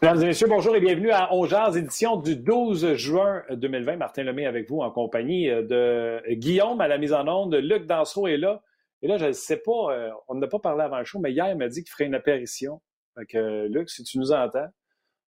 Mesdames et messieurs, bonjour et bienvenue à Ongears, édition du 12 juin 2020. Martin Lemay avec vous en compagnie de Guillaume à la mise en onde. Luc Dansereau est là. Et là, je ne sais pas, euh, on n'a pas parlé avant le show, mais hier, il m'a dit qu'il ferait une apparition. Fait que, Luc, si tu nous entends,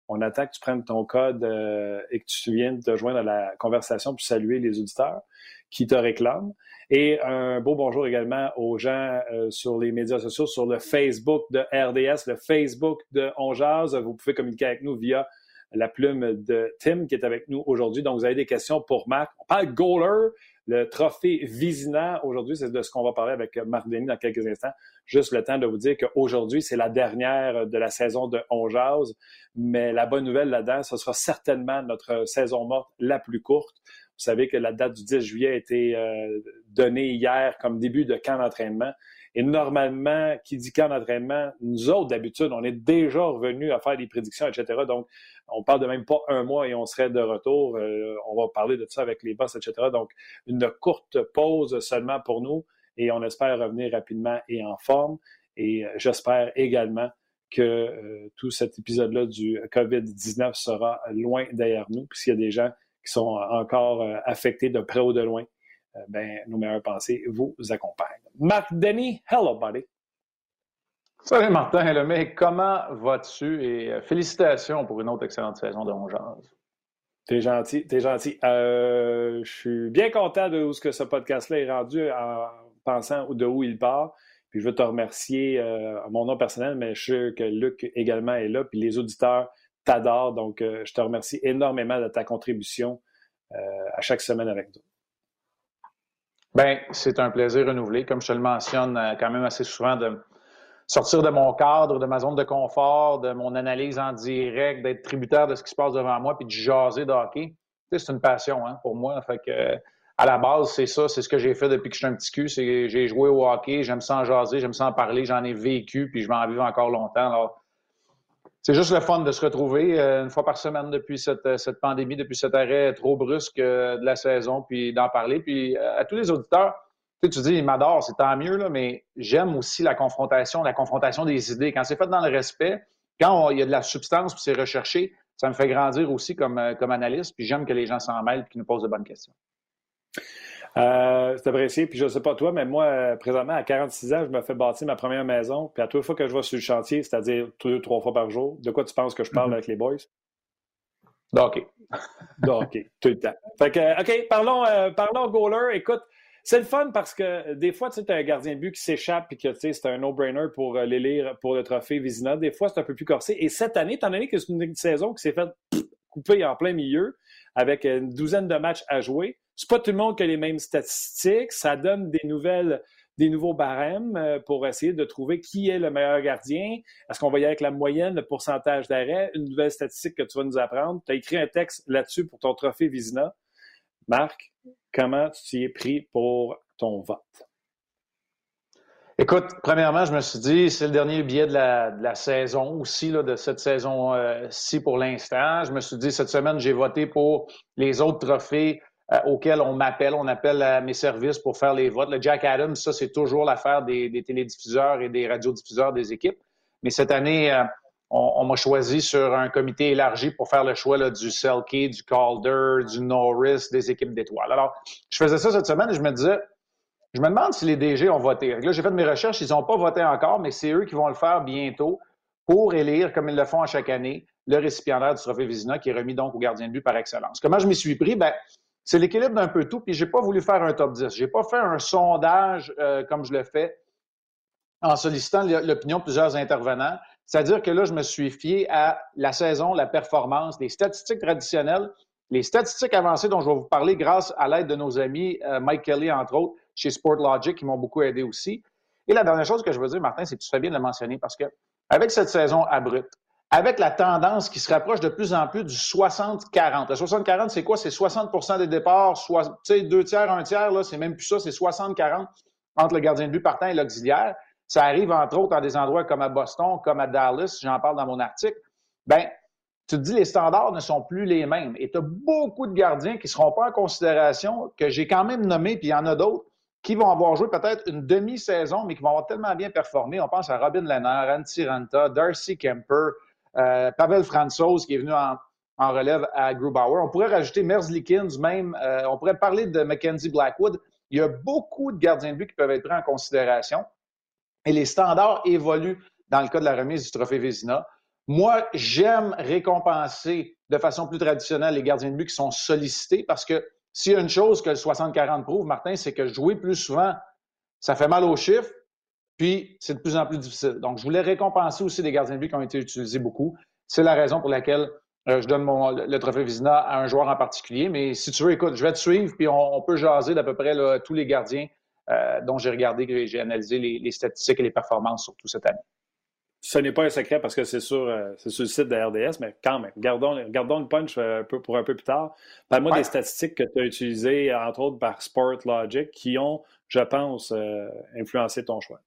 on attend que tu prennes ton code euh, et que tu viennes te joindre à la conversation pour saluer les auditeurs qui te réclament. Et un beau bonjour également aux gens euh, sur les médias sociaux, sur le Facebook de RDS, le Facebook de Onjaz. Vous pouvez communiquer avec nous via la plume de Tim qui est avec nous aujourd'hui. Donc, vous avez des questions pour Marc. On parle goaler, le trophée Vizina. Aujourd'hui, c'est de ce qu'on va parler avec Marc Denis dans quelques instants. Juste le temps de vous dire qu'aujourd'hui, c'est la dernière de la saison de Onjaz. Mais la bonne nouvelle là-dedans, ce sera certainement notre saison morte la plus courte. Vous savez que la date du 10 juillet a été euh, donnée hier comme début de camp d'entraînement. Et normalement, qui dit camp d'entraînement, nous autres, d'habitude, on est déjà revenus à faire des prédictions, etc. Donc, on parle de même pas un mois et on serait de retour. Euh, on va parler de ça avec les boss, etc. Donc, une courte pause seulement pour nous et on espère revenir rapidement et en forme. Et euh, j'espère également que tout cet épisode-là du COVID-19 sera loin derrière nous, puisqu'il y a des gens qui sont encore euh, affectés de près ou de loin, euh, ben, nos meilleures pensées vous accompagnent. Marc Denis, hello, buddy. Salut Martin, hello, mais comment vas-tu? Et euh, félicitations pour une autre excellente saison de Jazz. T'es gentil, t'es gentil. je suis bien content de où ce que ce podcast-là est rendu en pensant de où il part. Puis je veux te remercier à mon nom personnel, mais je sais que Luc également est là, puis les auditeurs t'adore. Donc, euh, je te remercie énormément de ta contribution euh, à chaque semaine avec nous. Bien, c'est un plaisir renouvelé. Comme je te le mentionne euh, quand même assez souvent, de sortir de mon cadre, de ma zone de confort, de mon analyse en direct, d'être tributaire de ce qui se passe devant moi, puis de jaser de hockey. c'est une passion hein, pour moi. Fait que, à la base, c'est ça, c'est ce que j'ai fait depuis que je suis un petit cul. J'ai joué au hockey, j'aime ça en jaser, j'aime ça en parler, j'en ai vécu, puis je vais en vivre encore longtemps. Alors, c'est juste le fun de se retrouver euh, une fois par semaine depuis cette, euh, cette, pandémie, depuis cet arrêt trop brusque euh, de la saison, puis d'en parler. Puis à tous les auditeurs, tu, dis, il m'adore, c'est tant mieux, mais j'aime aussi la confrontation, la confrontation des idées. Quand c'est fait dans le respect, quand il y a de la substance, puis c'est recherché, ça me fait grandir aussi comme, comme analyste, puis j'aime que les gens s'en mêlent et qu'ils nous posent de bonnes questions. Euh, c'est apprécié. Puis je ne sais pas toi, mais moi, euh, présentement, à 46 ans, je me fais bâtir ma première maison. Puis à toutes les fois que je vais sur le chantier, c'est-à-dire deux, trois fois par jour, de quoi tu penses que je parle mm-hmm. avec les boys? OK. OK, tout le temps. Fait que, OK, parlons, euh, parlons goaler. Écoute, c'est le fun parce que des fois, tu sais, as un gardien de but qui s'échappe et que tu sais, c'est un no-brainer pour l'élire pour le trophée Vizina. Des fois, c'est un peu plus corsé. Et cette année, étant donné que c'est une saison qui s'est faite couper en plein milieu avec une douzaine de matchs à jouer, c'est pas tout le monde qui a les mêmes statistiques. Ça donne des nouvelles, des nouveaux barèmes euh, pour essayer de trouver qui est le meilleur gardien. Est-ce qu'on va y aller avec la moyenne, le pourcentage d'arrêt? Une nouvelle statistique que tu vas nous apprendre. Tu as écrit un texte là-dessus pour ton trophée Vizina. Marc, comment tu t'y es pris pour ton vote? Écoute, premièrement, je me suis dit, c'est le dernier billet de la, saison aussi, de cette saison-ci pour l'instant. Je me suis dit, cette semaine, j'ai voté pour les autres trophées euh, auquel on m'appelle, on appelle à mes services pour faire les votes. Le Jack Adams, ça, c'est toujours l'affaire des, télédiffuseurs et des radiodiffuseurs des équipes. Mais cette année, euh, on, m'a choisi sur un comité élargi pour faire le choix là, du Selkie, du Calder, du Norris, des équipes d'étoiles. Alors, je faisais ça cette semaine et je me disais, je me demande si les DG ont voté. Là, j'ai fait mes recherches, ils n'ont pas voté encore, mais c'est eux qui vont le faire bientôt pour élire, comme ils le font à chaque année, le récipiendaire du trophée Vizina qui est remis donc au gardien de but par excellence. Comment je m'y suis pris? Ben, c'est l'équilibre d'un peu tout. Puis j'ai pas voulu faire un top 10. J'ai pas fait un sondage euh, comme je le fais en sollicitant l'opinion de plusieurs intervenants. C'est-à-dire que là, je me suis fié à la saison, la performance, les statistiques traditionnelles, les statistiques avancées dont je vais vous parler grâce à l'aide de nos amis euh, Mike Kelly, entre autres, chez SportLogic, qui m'ont beaucoup aidé aussi. Et la dernière chose que je veux dire, Martin, c'est que tu fais bien de le mentionner parce que avec cette saison abrupte, avec la tendance qui se rapproche de plus en plus du 60-40. Le 60-40, c'est quoi? C'est 60% des départs, soit, deux tiers, un tiers, là, c'est même plus ça, c'est 60-40 entre le gardien de but partant et l'auxiliaire. Ça arrive, entre autres, dans des endroits comme à Boston, comme à Dallas, j'en parle dans mon article. Ben, tu te dis, les standards ne sont plus les mêmes. Et tu as beaucoup de gardiens qui ne seront pas en considération, que j'ai quand même nommé, puis il y en a d'autres, qui vont avoir joué peut-être une demi-saison, mais qui vont avoir tellement bien performé. On pense à Robin Lennart, Antti Ranta, Darcy Kemper, euh, Pavel Franzos qui est venu en, relève à Grubauer. On pourrait rajouter Merzlikins même. Euh, on pourrait parler de Mackenzie Blackwood. Il y a beaucoup de gardiens de but qui peuvent être pris en considération. Et les standards évoluent dans le cas de la remise du trophée Vézina. Moi, j'aime récompenser de façon plus traditionnelle les gardiens de but qui sont sollicités parce que s'il y a une chose que le 60-40 prouve, Martin, c'est que jouer plus souvent, ça fait mal aux chiffres, puis c'est de plus en plus difficile. Donc, je voulais récompenser aussi des gardiens de but qui ont été utilisés beaucoup. C'est la raison pour laquelle euh, je donne mon, le trophée Vizina à un joueur en particulier. Mais si tu veux, écoute, je vais te suivre, puis on, peut jaser d'à peu près tous les gardiens euh, dont j'ai regardé, j'ai analysé les, statistiques et les performances surtout cette année. Ce n'est pas un secret parce que c'est sur, euh, sur le site de RDS, mais quand même, gardons, gardons le punch un peu, pour un peu plus tard. Parle-moi des statistiques que tu as utilisées, entre autres par Sport Logic, qui ont, je pense, influencé ton choix.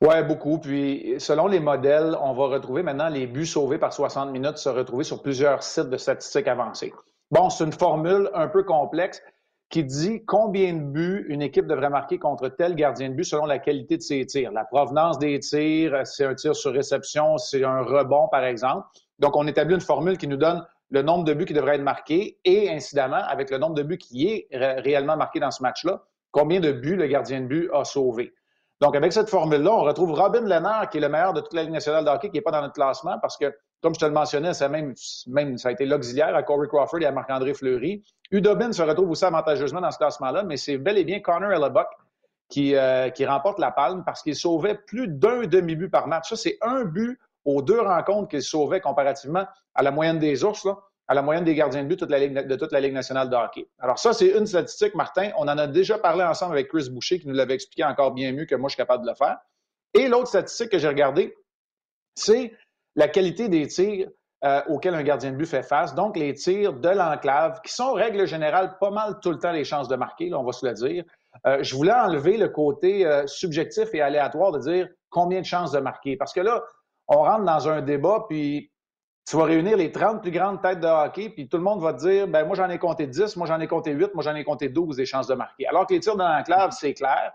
Oui, beaucoup. Puis, selon les modèles, on va retrouver maintenant les buts sauvés par 60 minutes se retrouver sur plusieurs sites de statistiques avancées. Bon, c'est une formule un peu complexe qui dit combien de buts une équipe devrait marquer contre tel gardien de but selon la qualité de ses tirs. La provenance des tirs, c'est un tir sur réception, c'est un rebond, par exemple. Donc, on établit une formule qui nous donne le nombre de buts qui devraient être marqués et, incidemment, avec le nombre de buts qui est réellement marqué dans ce match-là, combien de buts le gardien de but a sauvé. Donc, avec cette formule-là, on retrouve Robin Lennart, qui est le meilleur de toute la Ligue nationale de hockey, qui n'est pas dans notre classement parce que, comme je te le mentionnais, ça, même, même, ça a été l'auxiliaire à Corey Crawford et à Marc-André Fleury. Udobin se retrouve aussi avantageusement dans ce classement-là, mais c'est bel et bien Connor Hellebuck qui, euh, qui remporte la palme parce qu'il sauvait plus d'un demi-but par match. Ça, c'est un but aux deux rencontres qu'il sauvait comparativement à la moyenne des ours. Là à la moyenne des gardiens de but de toute la Ligue, nationale de hockey. Alors ça, c'est une statistique, Martin. On en a déjà parlé ensemble avec Chris Boucher, qui nous l'avait expliqué encore bien mieux que moi, je suis capable de le faire. Et l'autre statistique que j'ai regardée, c'est la qualité des tirs euh, auxquels un gardien de but fait face. Donc, les tirs de l'enclave, qui sont, règle générale, pas mal tout le temps les chances de marquer, là, on va se le dire. Euh, je voulais enlever le côté euh, subjectif et aléatoire de dire combien de chances de marquer. Parce que là, on rentre dans un débat, puis tu vas réunir les 30 plus grandes têtes de hockey, puis tout le monde va te dire ben moi j'en ai compté 10, moi j'en ai compté 8, moi j'en ai compté 12 des chances de marquer. Alors que les tirs dans l'enclave, c'est clair.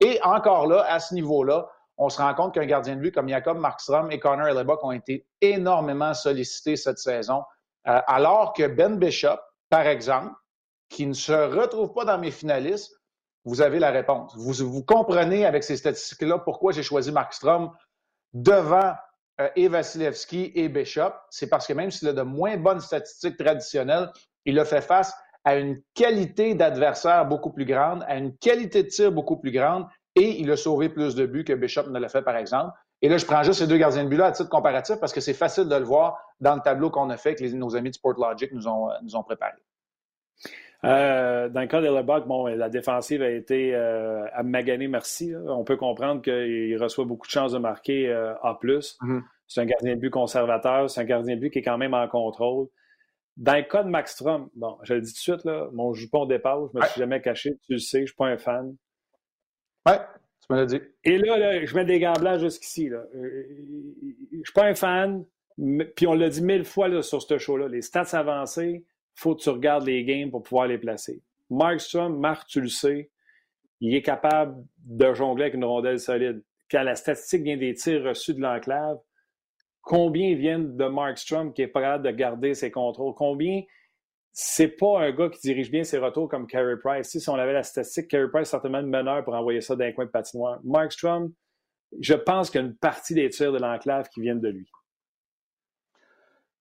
Et encore là, à ce niveau-là, on se rend compte qu'un gardien de but comme Jacob Markstrom et Connor Hellebuck ont été énormément sollicités cette saison, euh, alors que Ben Bishop, par exemple, qui ne se retrouve pas dans mes finalistes, vous avez la réponse. Vous, vous comprenez avec ces statistiques-là pourquoi j'ai choisi Markstrom devant euh, et Vasilevski et Bishop, c'est parce que même s'il a de moins bonnes statistiques traditionnelles, il a fait face à une qualité d'adversaire beaucoup plus grande, à une qualité de tir beaucoup plus grande, et il a sauvé plus de buts que Bishop ne l'a fait, par exemple. Et là, je prends juste ces deux gardiens de but-là à titre comparatif parce que c'est facile de le voir dans le tableau qu'on a fait que nos amis de Sportlogic nous ont, nous ont préparé. Euh, dans le cas de bon, la défensive a été euh, à maganer, merci. On peut comprendre qu'il reçoit beaucoup de chances de marquer euh, A. Mm-hmm. C'est un gardien de but conservateur, c'est un gardien de but qui est quand même en contrôle. Dans le cas de Max Strom, bon, je le dis tout de suite, là, mon jupon départ, je me suis jamais caché, tu le sais, je ne suis pas un fan. Ouais, tu me l'as dit. Et là, je mets des gants blancs jusqu'ici. Là. Euh, je ne suis pas un fan, puis on l'a dit mille fois là, sur ce show-là. Les stats avancés, faut que tu regardes les games pour pouvoir les placer. Markstrom, Marc, tu le sais, il est capable de jongler avec une rondelle solide. Quand la statistique vient des tirs reçus de l'enclave, combien viennent de Markstrom qui est prêt de garder ses contrôles? Combien? C'est pas un gars qui dirige bien ses retours comme Carey Price. Si on avait la statistique, Carey Price est certainement le meneur pour envoyer ça d'un coin de patinoire. Markstrom, je pense qu'il y a une partie des tirs de l'enclave qui viennent de lui.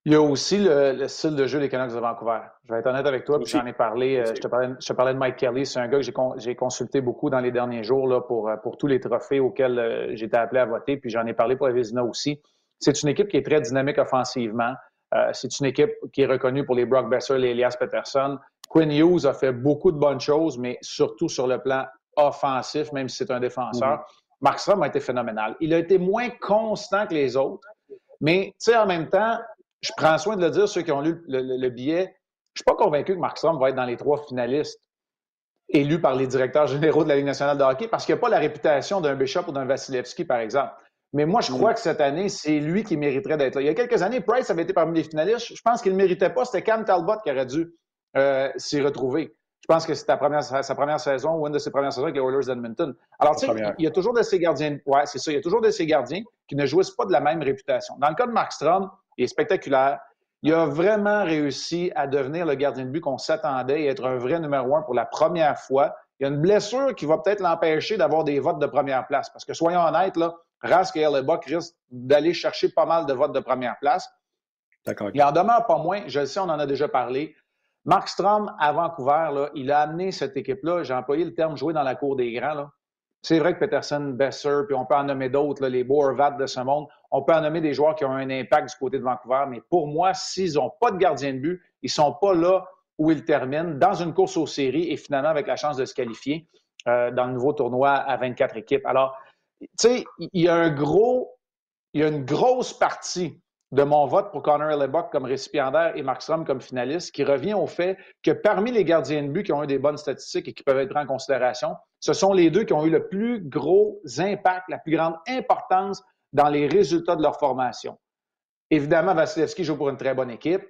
Il y a aussi le, style de jeu des Canucks de Vancouver. Je vais être honnête avec toi, puis j'en ai parlé. Euh, je, te parlais, je te parlais de Mike Kelly. C'est un gars que j'ai consulté beaucoup dans les derniers jours là, pour, euh, pour tous les trophées auxquels euh, j'étais appelé à voter. Puis j'en ai parlé pour Avezina aussi. C'est une équipe qui est très dynamique offensivement. c'est une équipe qui est reconnue pour les Brock Besser, les Elias Peterson. Quinn Hughes a fait beaucoup de bonnes choses, mais surtout sur le plan offensif, même si c'est un défenseur. Mm-hmm. Mark Strom a été phénoménal. Il a été moins constant que les autres, mais tu sais, en même temps, je prends soin de le dire, ceux qui ont lu le, billet, je ne suis pas convaincu que Markstrom va être dans les trois finalistes élus par les directeurs généraux de la Ligue nationale de hockey parce qu'il n'a pas la réputation d'un Bishop ou d'un Vasilevski, par exemple. Mais moi, je crois mm. que cette année, c'est lui qui mériterait d'être là. Il y a quelques années, Price avait été parmi les finalistes. Je pense qu'il ne méritait pas. C'était Cam Talbot qui aurait dû euh, s'y retrouver. Je pense que c'est sa première saison ou une de ses premières saisons avec les Oilers d'Edmonton. Alors, tu sais, il y a toujours de ces gardiens, ouais, c'est ça, il y a toujours de ces gardiens qui ne jouissent pas de la même réputation. Dans le cas de Markstrom, il est spectaculaire. Il a vraiment réussi à devenir le gardien de but qu'on s'attendait et être un vrai numéro un pour la première fois. Il y a une blessure qui va peut-être l'empêcher d'avoir des votes de première place. Parce que soyons honnêtes, là, Rask et Hellebuck risquent d'aller chercher pas mal de votes de première place. D'accord. Il en demeure pas moins, je le sais, on en a déjà parlé. Mark Strom, à Vancouver, là, il a amené cette équipe-là, j'ai employé le terme jouer dans la cour des grands. Là. C'est vrai que Peterson, Besser, puis on peut en nommer d'autres, les Boervat de ce monde, on peut en nommer des joueurs qui ont un impact du côté de Vancouver, mais pour moi, s'ils n'ont pas de gardien de but, ils ne sont pas là où ils terminent, dans une course aux séries et finalement avec la chance de se qualifier euh, dans le nouveau tournoi à 24 équipes. Alors, tu sais, il y a un gros, il y a une grosse partie de mon vote pour Connor Hellebuck comme récipiendaire et Markstrom comme finaliste, qui revient au fait que parmi les gardiens de but qui ont eu des bonnes statistiques et qui peuvent être pris en considération, ce sont les deux qui ont eu le plus gros impact, la plus grande importance dans les résultats de leur formation. Évidemment, Vasilevski joue pour une très bonne équipe.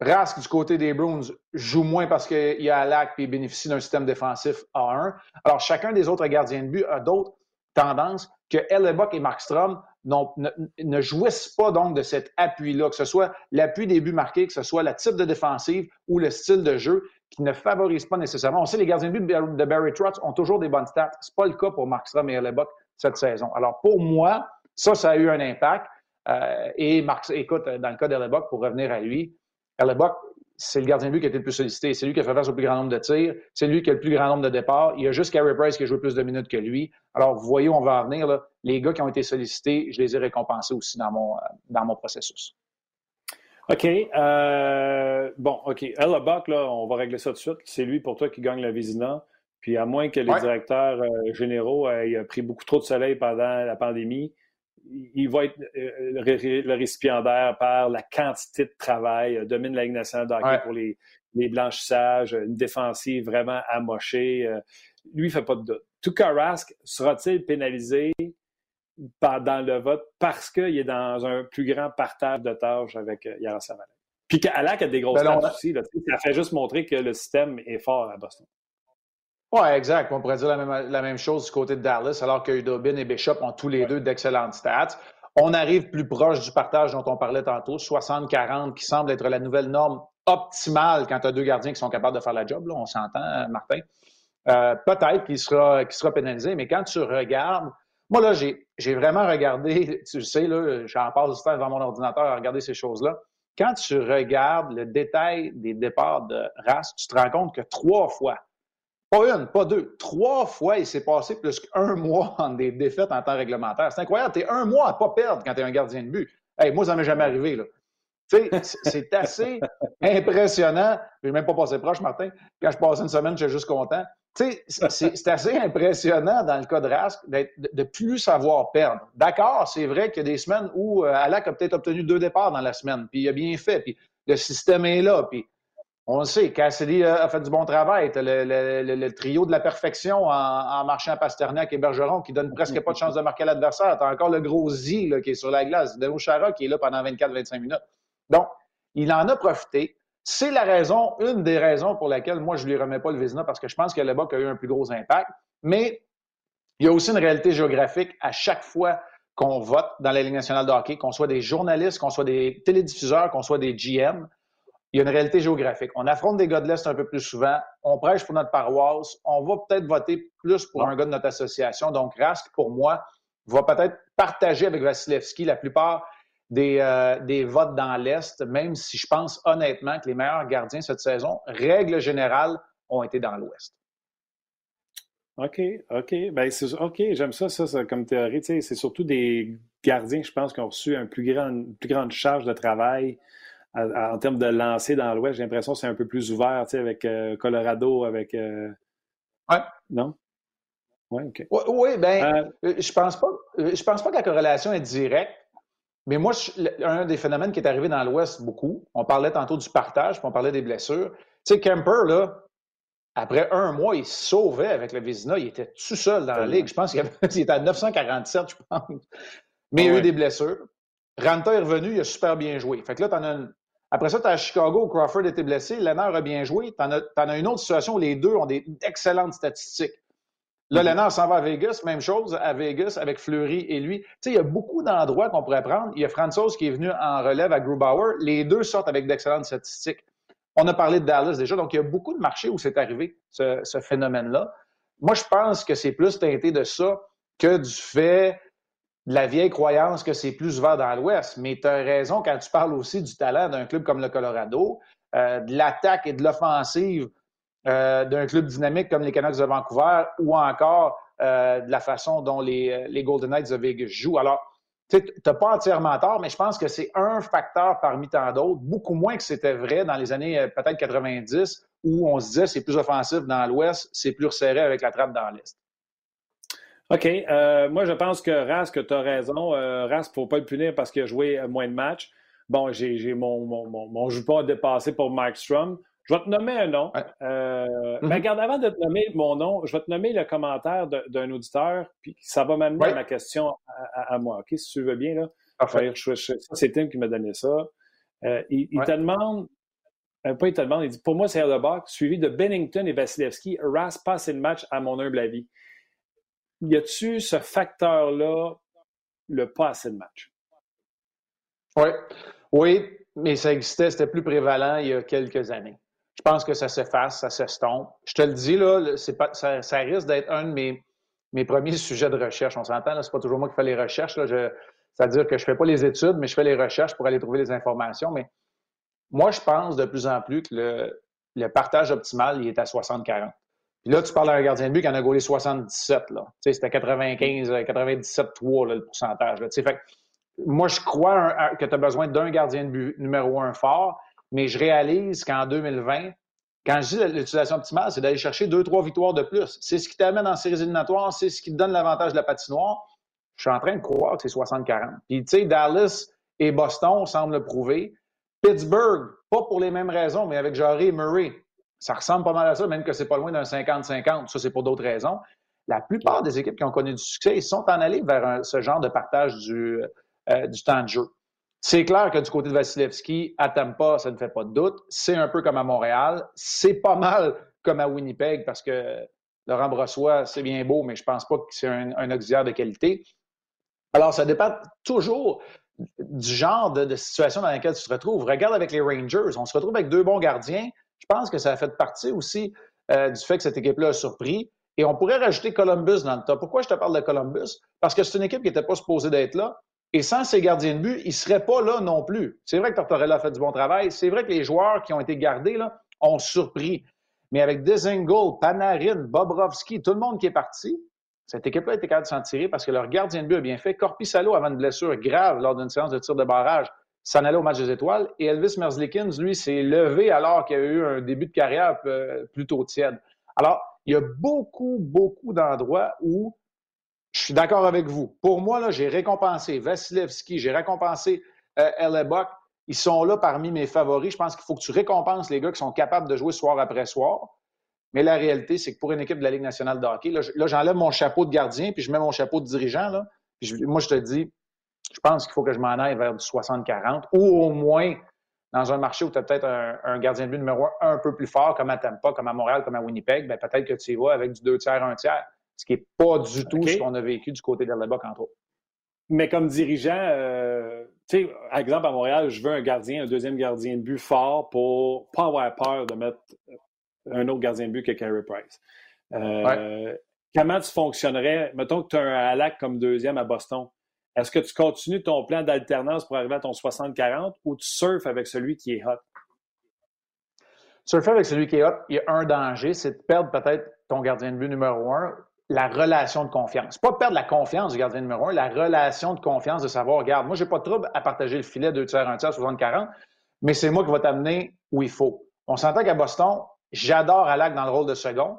Rask, du côté des Bruins, joue moins parce qu'il y a Alak et bénéficie d'un système défensif A1. Alors, chacun des autres gardiens de but a d'autres tendances que Hellebuck et Markstrom ne, jouissent pas donc de cet appui-là, que ce soit l'appui des buts marqués, que ce soit le type de défensive ou le style de jeu qui ne favorise pas nécessairement. On sait les gardiens de but de Barry Trotz ont toujours des bonnes stats. Ce n'est pas le cas pour Markstrom et Hellebuck cette saison. Alors pour moi, ça, ça a eu un impact. Euh, et Mark, écoute, dans le cas d'Hellebuck, pour revenir à lui, Hellebuck, c'est le gardien de but qui a été le plus sollicité. C'est lui qui a fait face au plus grand nombre de tirs. C'est lui qui a le plus grand nombre de départs. Il y a juste Carey Price qui a joué plus de minutes que lui. Alors, vous voyez, on va en venir. Là. Les gars qui ont été sollicités, je les ai récompensés aussi dans mon, euh, dans mon processus. OK. Euh, bon, OK. Hellebuck, là, on va régler ça tout de suite. C'est lui pour toi qui gagne la Vizina. Puis à moins que les directeurs euh, généraux aient pris beaucoup trop de soleil pendant la pandémie, il va être euh, le récipiendaire par la quantité de travail, euh, domine la Ligue nationale d'hockey pour les, blanchissages, une défensive vraiment amochée. Euh, lui, il ne fait pas de doute. Tuka Rask sera-t-il pénalisé dans le vote parce qu'il est dans un plus grand partage de tâches avec Yaroslav Puis qu'Alak a des grosses ben tâches aussi. ça fait juste montrer que le système est fort à Boston. Oui, exact. On pourrait dire la même, chose du côté de Dallas, alors que Udobin et Bishop ont tous les deux d'excellentes stats. On arrive plus proche du partage dont on parlait tantôt, 60-40, qui semble être la nouvelle norme optimale quand tu as deux gardiens qui sont capables de faire la job. Là, on s'entend, euh, Martin. Euh, peut-être qu'il sera, sera pénalisé, mais quand tu regardes, moi là, j'ai vraiment regardé, tu sais, là, j'en passe du temps devant mon ordinateur à regarder ces choses-là. Quand tu regardes le détail des départs de race, tu te rends compte que trois fois, pas une, pas deux. Trois fois, il s'est passé plus qu'un mois en des défaites en temps réglementaire. C'est incroyable. Tu es un mois à pas perdre quand tu es un gardien de but. Hey, moi, ça m'est jamais arrivé. Là. c'est assez impressionnant. Je n'ai même pas passé proche, Martin. Quand je passais une semaine, j'étais juste content. C'est assez impressionnant dans le cas de Rask de, de plus savoir perdre. D'accord, c'est vrai qu'il y a des semaines où euh, Alak a peut-être obtenu deux départs dans la semaine, puis il a bien fait, puis le système est là, puis on le sait, Cassidy a fait du bon travail. Le, trio de la perfection en, en marchant à Pasternak et Bergeron qui donne presque pas de chance de marquer l'adversaire. T'as encore le gros Z qui est sur la glace. Deno Chara qui est là pendant 24-25 minutes. Donc, il en a profité. C'est la raison, une des raisons pour laquelle moi, je lui remets pas le Vizina parce que je pense que le a eu un plus gros impact. Mais il y a aussi une réalité géographique à chaque fois qu'on vote dans la Ligue nationale de hockey, qu'on soit des journalistes, qu'on soit des télédiffuseurs, qu'on soit des GM il y a une réalité géographique. On affronte des gars de l'Est un peu plus souvent. On prêche pour notre paroisse. On va peut-être voter plus pour un gars de notre association. Donc, Rask, pour moi, va peut-être partager avec Vasilevski la plupart des, euh, des votes dans l'Est, même si je pense honnêtement que les meilleurs gardiens cette saison, règle générale, ont été dans l'Ouest. OK, OK. Ben, OK, j'aime ça, ça, comme théorie. C'est surtout des gardiens, je pense, qui ont reçu un plus grand, une plus grande charge de travail en termes de lancer dans l'Ouest, j'ai l'impression que c'est un peu plus ouvert, tu sais, avec euh, Colorado, avec. Euh, ouais. Non? Oui, OK. Oui, bien, euh, je pense pas. Je pense pas que la corrélation est directe. Mais moi, un des phénomènes qui est arrivé dans l'Ouest beaucoup, on parlait tantôt du partage, puis on parlait des blessures. Tu sais, Kemper, là, après un mois, il se sauvait avec le Vizina. Il était tout seul dans la ligue. Je pense qu'il était à 947, je pense. Mais il y a eu des blessures. Ranta est revenu, il a super bien joué. Fait que là, tu en as une Après ça, tu à Chicago où Crawford était blessé. Lennart a bien joué. Tu en, as une autre situation où les deux ont des excellentes statistiques. Là, mm-hmm. Lennart s'en va à Vegas. Même chose à Vegas avec Fleury et lui. Tu sais, il y a beaucoup d'endroits qu'on pourrait prendre. Il y a Franzos qui est venu en relève à Grubauer. Les deux sortent avec d'excellentes statistiques. On a parlé de Dallas déjà. Donc, il y a beaucoup de marchés où c'est arrivé, ce, ce phénomène-là. Moi, je pense que c'est plus teinté de ça que du fait de la vieille croyance que c'est plus ouvert dans l'Ouest. Mais tu as raison quand tu parles aussi du talent d'un club comme le Colorado, euh, de l'attaque et de l'offensive euh, d'un club dynamique comme les Canucks de Vancouver ou encore euh, de la façon dont les, les, Golden Knights de Vegas jouent. Alors, tu n'as pas entièrement tort, mais je pense que c'est un facteur parmi tant d'autres, beaucoup moins que c'était vrai dans les années peut-être 90, où on se disait c'est plus offensif dans l'Ouest, c'est plus resserré avec la trappe dans l'Est. OK. Euh, moi, je pense que Rask, tu as raison. Euh, Rask, il ne faut pas le punir parce qu'il a joué euh, moins de matchs. Bon, j'ai mon, mon, mon, mon jupon dépassé pour Mike Strum. Je vais te nommer un nom. Euh, Mais mm-hmm. regarde, avant de te nommer mon nom, je vais te nommer le commentaire d'un auditeur, puis ça va m'amener à ma question à, moi. OK, si tu veux bien, là. C'est Tim qui m'a donné ça. il, te demande, pas il te demande, il dit Pour moi, c'est box suivi de Bennington et Vasilevski. Rask passe le match à mon humble avis y a-tu ce facteur-là, le pas assez de match? Oui. Oui, mais ça existait, c'était plus prévalent il y a quelques années. Je pense que ça s'efface, ça s'estompe. Je te le dis, là, pas, ça, risque d'être un de mes, mes premiers sujets de recherche. On s'entend, c'est pas toujours moi qui fais les recherches. c'est-à-dire que je fais pas les études, mais je fais les recherches pour aller trouver les informations. Mais moi, je pense de plus en plus que le, le partage optimal, il est à 60-40. Puis là, tu parles d'un gardien de but qui en a gaulé 77. Là. C'était 95, 97-3 le pourcentage. Là. Fait moi, je crois que tu as besoin d'un gardien de but numéro un fort, mais je réalise qu'en 2020, quand je dis l'utilisation optimale, c'est d'aller chercher deux, trois victoires de plus. C'est ce qui t'amène en séries éliminatoires, c'est ce qui te donne l'avantage de la patinoire. Je suis en train de croire que c'est 60-40. Puis, tu sais, Dallas et Boston semblent le prouver. Pittsburgh, pas pour les mêmes raisons, mais avec Jarry et Murray, ça ressemble pas mal à ça, même que c'est pas loin d'un 50-50. Ça, c'est pour d'autres raisons. La plupart des équipes qui ont connu du succès, ils sont en allés vers ce genre de partage du, euh, du temps de jeu. C'est clair que du côté de Vasilevski, à Tampa, ça ne fait pas de doute. C'est un peu comme à Montréal. C'est pas mal comme à Winnipeg parce que Laurent Brossois, c'est bien beau, mais je pense pas que c'est un, un, auxiliaire de qualité. Alors, ça dépend toujours du genre de, de, situation dans laquelle tu te retrouves. Regarde avec les Rangers. On se retrouve avec deux bons gardiens. Je pense que ça a fait partie aussi euh, du fait que cette équipe-là a surpris. Et on pourrait rajouter Columbus dans le top. Pourquoi je te parle de Columbus? Parce que c'est une équipe qui n'était pas supposée d'être là. Et sans ses gardiens de but, ils ne seraient pas là non plus. C'est vrai que Tortorella a fait du bon travail. C'est vrai que les joueurs qui ont été gardés là, ont surpris. Mais avec Dezingle, Panarin, Bobrovski, tout le monde qui est parti, cette équipe-là a été capable de s'en tirer parce que leur gardien de but a bien fait. Corpissalo avant une blessure grave lors d'une séance de tir de barrage s'en allait au match des étoiles. Et Elvis Merzlikins, lui, s'est levé alors qu'il a eu un début de carrière euh, plutôt tiède. Alors, il y a beaucoup, beaucoup d'endroits où je suis d'accord avec vous. Pour moi, là, j'ai récompensé Vasilevski, j'ai récompensé euh, Buck. Ils sont là parmi mes favoris. Je pense qu'il faut que tu récompenses les gars qui sont capables de jouer soir après soir. Mais la réalité, c'est que pour une équipe de la Ligue nationale de hockey, là, j'enlève mon chapeau de gardien, puis je mets mon chapeau de dirigeant. Là, puis moi, je te dis, je pense qu'il faut que je m'en aille vers du 60-40 ou au moins dans un marché où tu as peut-être un, gardien de but numéro un un peu plus fort, comme à Tampa, comme à Montréal, comme à Winnipeg, ben peut-être que tu y vas avec du 2 tiers, 1 tiers, ce qui n'est pas du tout ce qu'on a vécu du côté d'Alabama, entre autres. Mais comme dirigeant, euh, tu sais, par exemple, à Montréal, je veux un gardien, un deuxième gardien de but fort pour pas avoir peur de mettre un autre gardien de but que Carey Price. Euh, comment tu fonctionnerais? Mettons que tu as un Alak comme deuxième à Boston. Est-ce que tu continues ton plan d'alternance pour arriver à ton 60-40 ou tu surfes avec celui qui est hot? Surfer avec celui qui est hot, il y a un danger, c'est de perdre peut-être ton gardien de but numéro un, la relation de confiance. Pas perdre la confiance du gardien numéro un, la relation de confiance de savoir, regarde, moi, j'ai pas de trouble à partager le filet 2 tiers, 1 tiers, 60-40, mais c'est moi qui vais t'amener où il faut. On s'entend qu'à Boston, j'adore Alak dans le rôle de second.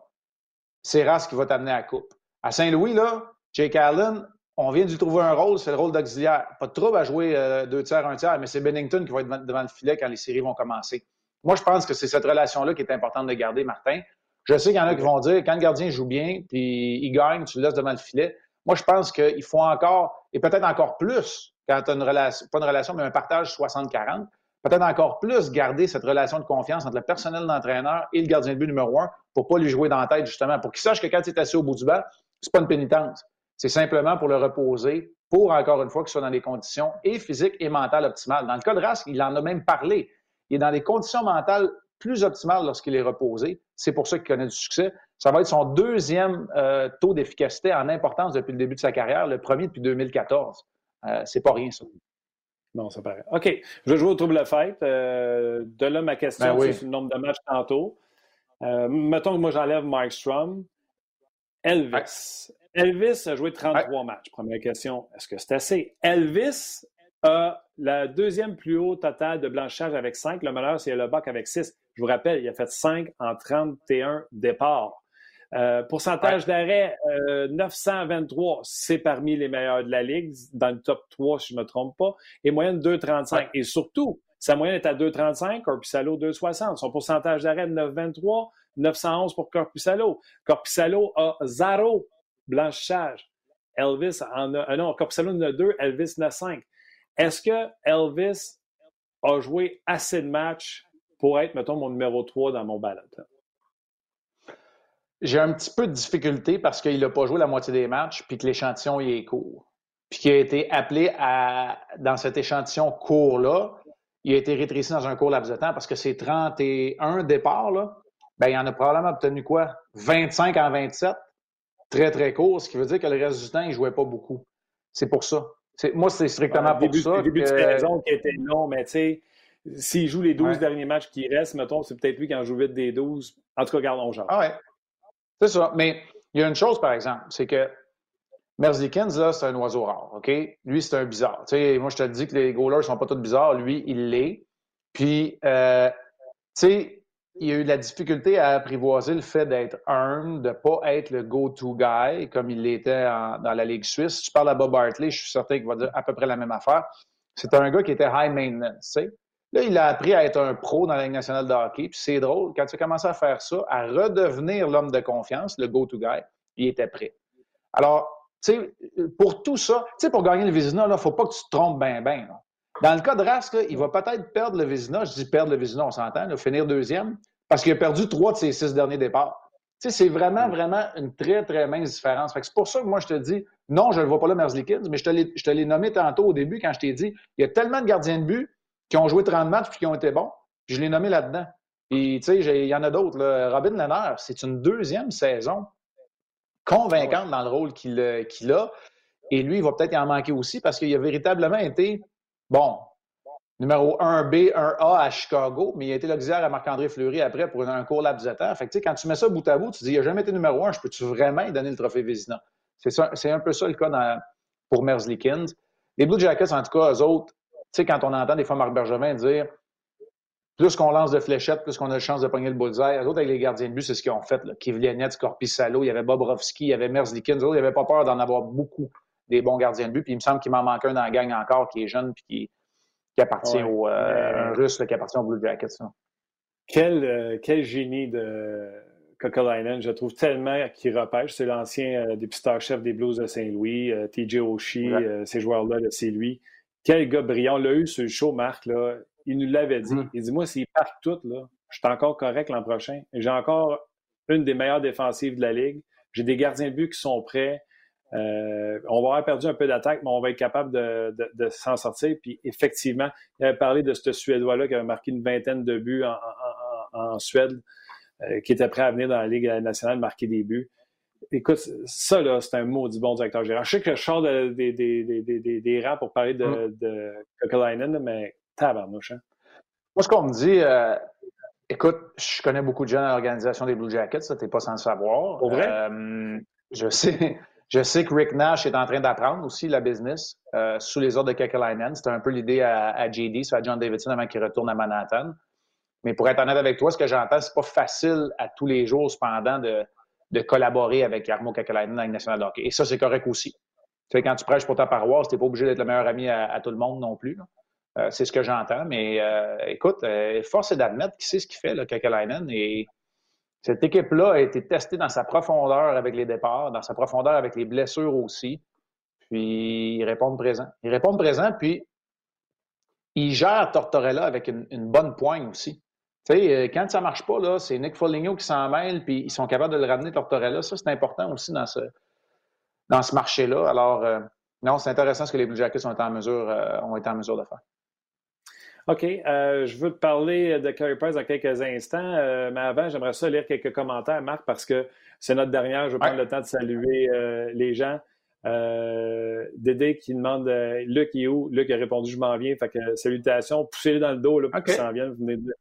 C'est Ras qui va t'amener à la coupe. À Saint-Louis, là, Jake Allen, on vient lui trouver un rôle, c'est le rôle d'auxiliaire. Pas de trouble à jouer euh, deux tiers, un tiers, mais c'est Bennington qui va être devant le filet quand les séries vont commencer. Moi, je pense que c'est cette relation-là qui est importante de garder, Martin. Je sais qu'il y en a qui vont dire, quand le gardien joue bien, puis il gagne, tu le laisses devant le filet. Moi, je pense qu'il faut encore, et peut-être encore plus, quand tu as une relation, pas une relation, mais un partage 60-40, peut-être encore plus garder cette relation de confiance entre le personnel d'entraîneur et le gardien de but numéro un pour pas lui jouer dans la tête, justement, pour qu'il sache que quand il est assis au bout du banc, c'est pas une pénitence. C'est simplement pour le reposer, pour, encore une fois, qu'il soit dans des conditions et physiques et mentales optimales. Dans le cas de Rask, il en a même parlé. Il est dans des conditions mentales plus optimales lorsqu'il est reposé. C'est pour ça qu'il connaît du succès. Ça va être son deuxième euh, taux d'efficacité en importance depuis le début de sa carrière, le premier depuis 2014. Euh, c'est pas rien, ça. Non, ça paraît. OK. Je vais jouer au trouble fête. Euh, de là, ma question, ben c'est le nombre de matchs tantôt. Mettons que moi, j'enlève Mike Strom. Elvis. Elvis a joué 33 matchs. Première question, est-ce que c'est assez? Elvis a la deuxième plus haut total de blanchage avec 5. Le meilleur, c'est le Buck avec 6. Je vous rappelle, il a fait 5 en 31 départs. Euh, pourcentage d'arrêt, 923, euh, c'est parmi les meilleurs de la Ligue, dans le top 3, si je ne me trompe pas, et moyenne 2,35. Et surtout, sa moyenne est à 2,35, Corpusalo 2,60. Son pourcentage d'arrêt, 9,23, 911 pour Corpusalo. Corpusalo a 0 blanchissage. Elvis en a, euh, non, Corpusalo en 2, Elvis en a 5. Est-ce que Elvis a joué assez de matchs pour être, mettons, mon numéro 3 dans mon ballot? J'ai un petit peu de difficulté parce qu'il n'a pas joué la moitié des matchs puis que l'échantillon est court. Puis qu'il a été appelé à, dans cet échantillon court-là, il a été rétréci dans un court laps de temps parce que c'est 31 départs, là, ben, il en a probablement obtenu quoi? 25 en 27? Très, très court, ce qui veut dire que le reste du temps, il ne jouait pas beaucoup. C'est pour ça. Moi, c'est strictement pour ça. Le début de saison qui était long, mais tu sais, s'il joue les 12 derniers matchs qui restent, mettons, c'est peut-être lui qui en joue vite des 12. En tout cas, regarde, on Ah ouais. C'est ça. Mais il y a une chose, par exemple, c'est que Merzlikins, là, c'est un oiseau rare, OK? Lui, c'est un bizarre. Tu sais, moi, je te dis que les goalers sont pas tous bizarres. Lui, il l'est. Puis, euh, tu sais, il a eu de la difficulté à apprivoiser le fait d'être un, de ne pas être le go-to guy comme il l'était dans la Ligue suisse. Tu parles à Bob Hartley, je suis certain qu'il va dire à peu près la même affaire. C'est un gars qui était high maintenance. Là, il a appris à être un pro dans la Ligue nationale de hockey. Puis c'est drôle, quand tu as commencé à faire ça, à redevenir l'homme de confiance, le go-to-guy, il était prêt. Alors, tu sais, pour tout ça, tu sais, pour gagner le Vizina, il ne faut pas que tu te trompes bien, bien. Dans le cas de Rask, il va peut-être perdre le Vizina. Je dis perdre le Vizina, on s'entend, finir deuxième, parce qu'il a perdu trois de ses six derniers départs. Tu sais, c'est vraiment, vraiment une très, très mince différence. c'est pour ça que moi, je te dis, non, je ne le vois pas là, Merzlikins, mais je te l'ai nommé tantôt au début quand je t'ai dit, il y a tellement de gardiens de but qui ont joué 30 matchs puis qui ont été bons. je l'ai nommé là-dedans. Et tu sais, il y en a d'autres. Robin Lennard, c'est une deuxième saison convaincante dans le rôle qu'il a. Et lui, il va peut-être y en manquer aussi parce qu'il a véritablement été, bon, numéro 1B, 1A à Chicago, mais il a été l'auxiliaire à Marc-André Fleury après pour un court laps de temps. Fait que, quand tu mets ça bout à bout, tu dis, il n'a jamais été numéro 1, je peux-tu vraiment donner le trophée Vézina? C'est un peu ça le cas dans, pour Merzlikins. Les Blue Jackets, en tout cas, eux autres, tu sais, quand on entend des fois Marc Bergevin dire plus qu'on lance de fléchettes, plus qu'on a de chance de pogner le bullseye. Les autres, avec les gardiens de but, c'est ce qu'ils ont fait. Là. Kivlianets, Salo, il y avait Bobrovski, il y avait Merzlikins. Les autres, ils n'avaient pas peur d'en avoir beaucoup des bons gardiens de but. Puis il me semble qu'il m'en manque un dans la gang encore qui est jeune puis qui, appartient au euh, un russe qui appartient au Blue Jackets. Quel, euh, quel génie de Kokolainen. Je trouve tellement qu'il repêche. C'est l'ancien euh, dépisteur-chef des Blues de Saint-Louis, TJ Oshie, ces joueurs-là, c'est lui. Quel gars brillant. On l'a eu sur le show, Marc. Là. Il nous l'avait dit. Mm. Il dit Moi, s'ils partent toutes, là, je suis encore correct l'an prochain. J'ai encore une des meilleures défensives de la Ligue. J'ai des gardiens de but qui sont prêts. Euh, on va avoir perdu un peu d'attaque, mais on va être capable de, s'en sortir. Puis effectivement, il avait parlé de ce Suédois-là qui avait marqué une vingtaine de buts en, Suède, euh, qui était prêt à venir dans la Ligue nationale marquer des buts. Écoute, ça, là, c'est un maudit bon directeur général. Je sais que je sors des, des, rangs pour parler de, mm. de mais tabarnouche. Hein? Moi, ce qu'on me dit, euh, écoute, je connais beaucoup de gens dans l'organisation des Blue Jackets, ça, t'es pas sans le savoir. Pour vrai? Je sais. Je sais que Rick Nash est en train d'apprendre aussi la business euh, sous les ordres de Kekalainen. C'était un peu l'idée à, à, JD, c'est à John Davidson avant qu'il retourne à Manhattan. Mais pour être honnête avec toi, ce que j'entends, c'est pas facile à tous les jours, cependant, de, collaborer avec Armo Kakalainen dans la nationale de hockey. Et ça, c'est correct aussi. Tu sais, quand tu prêches pour ta paroisse, tu n'es pas obligé d'être le meilleur ami à, tout le monde non plus. Euh, c'est ce que j'entends. Mais euh, écoute, euh, force est d'admettre qu'il sait ce qu'il fait, là, Kakalainen. Et cette équipe-là a été testée dans sa profondeur avec les départs, dans sa profondeur avec les blessures aussi. Puis ils répondent présent. Ils répondent présent, puis il gère Tortorella avec une, bonne poigne aussi. Tu sais, euh, quand ça marche pas, c'est Nick Foligno qui s'en mêle, puis ils sont capables de le ramener, Tortorella. Ça, c'est important aussi dans ce, dans ce marché-là. Alors, euh, non, c'est intéressant ce que les Blue Jackets ont été en mesure, euh, ont été en mesure de faire. OK. je veux te parler de Carey Price dans quelques instants, mais avant, j'aimerais ça lire quelques commentaires, Marc, parce que c'est notre dernière. Je vais prendre le temps de saluer les gens. Euh, Dédé qui demande euh, Luc est où? Luc a répondu Je m'en viens. Fait que salutations, poussez-le dans le dos là, pour qu'il s'en vienne.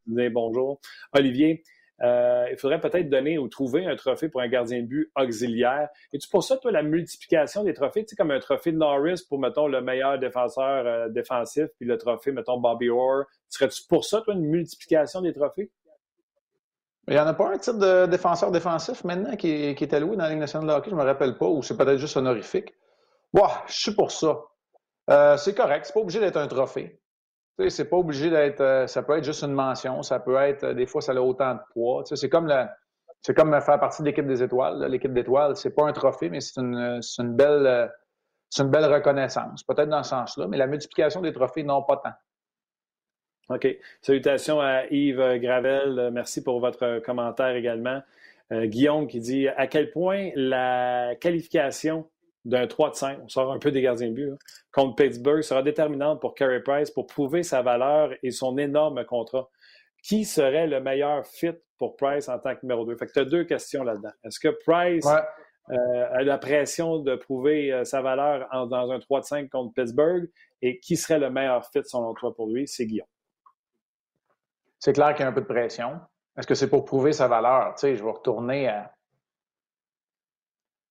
Venez, bonjour. Olivier, euh, il faudrait peut-être donner ou trouver un trophée pour un gardien de but auxiliaire. Es-tu pour ça, toi, la multiplication des trophées, tu sais, comme un trophée de Norris pour, mettons, le meilleur défenseur défensif, puis le trophée, mettons, Bobby Orr. Serais-tu pour ça, toi, une multiplication des trophées? Il n'y en a pas un type de défenseur défensif maintenant qui est, qui est alloué dans la Ligue nationale de hockey, je ne me rappelle pas, ou c'est peut-être juste honorifique. Wow, je suis pour ça. Euh, c'est correct, c'est pas obligé d'être un trophée. C'est pas obligé d'être. Euh, ça peut être juste une mention, ça peut être. Euh, des fois, ça a autant de poids. C'est comme C'est comme faire partie de l'équipe des étoiles. L'équipe d'étoiles, c'est pas un trophée, mais c'est une, une, belle, c'est une belle reconnaissance. Peut-être dans ce sens-là, mais la multiplication des trophées, non, pas tant. OK. Salutations à Yves Gravel. Merci pour votre commentaire également. Euh, Guillaume qui dit à quel point la qualification d'un 3 de 5, on sort un peu des gardiens de but, contre Pittsburgh sera déterminante pour Carey Price pour prouver sa valeur et son énorme contrat. Qui serait le meilleur fit pour Price en tant que numéro 2? Fait que tu as deux questions là-dedans. Est-ce que Price euh, a la pression de prouver euh, sa valeur dans un 3 de 5 contre Pittsburgh? Et qui serait le meilleur fit selon toi pour lui? C'est Guillaume. C'est clair qu'il y a un peu de pression. Est-ce que c'est pour prouver sa valeur? Tu sais, je vais retourner à.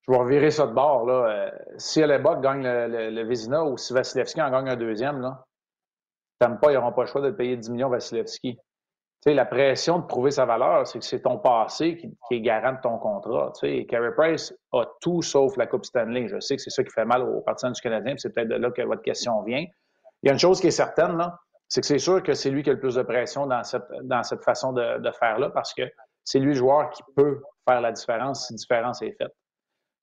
Je vais revirer ça de bord. Là. Euh, si Alebot gagne le, le, Vézina ou si Vasilevski en gagne un deuxième, là, t'aimes pas, ils n'auront pas le choix de payer 10 millions Vasilevski. Tu sais, la pression de prouver sa valeur, c'est que c'est ton passé qui, est garant de ton contrat. Tu sais, Carey Price a tout sauf la Coupe Stanley. Je sais que c'est ça qui fait mal aux partisans du Canadien, c'est peut-être de là que votre question vient. Il y a une chose qui est certaine, là, c'est que c'est sûr que c'est lui qui a le plus de pression dans cette, dans cette façon de, de faire-là parce que c'est lui le joueur qui peut faire la différence si la différence est faite.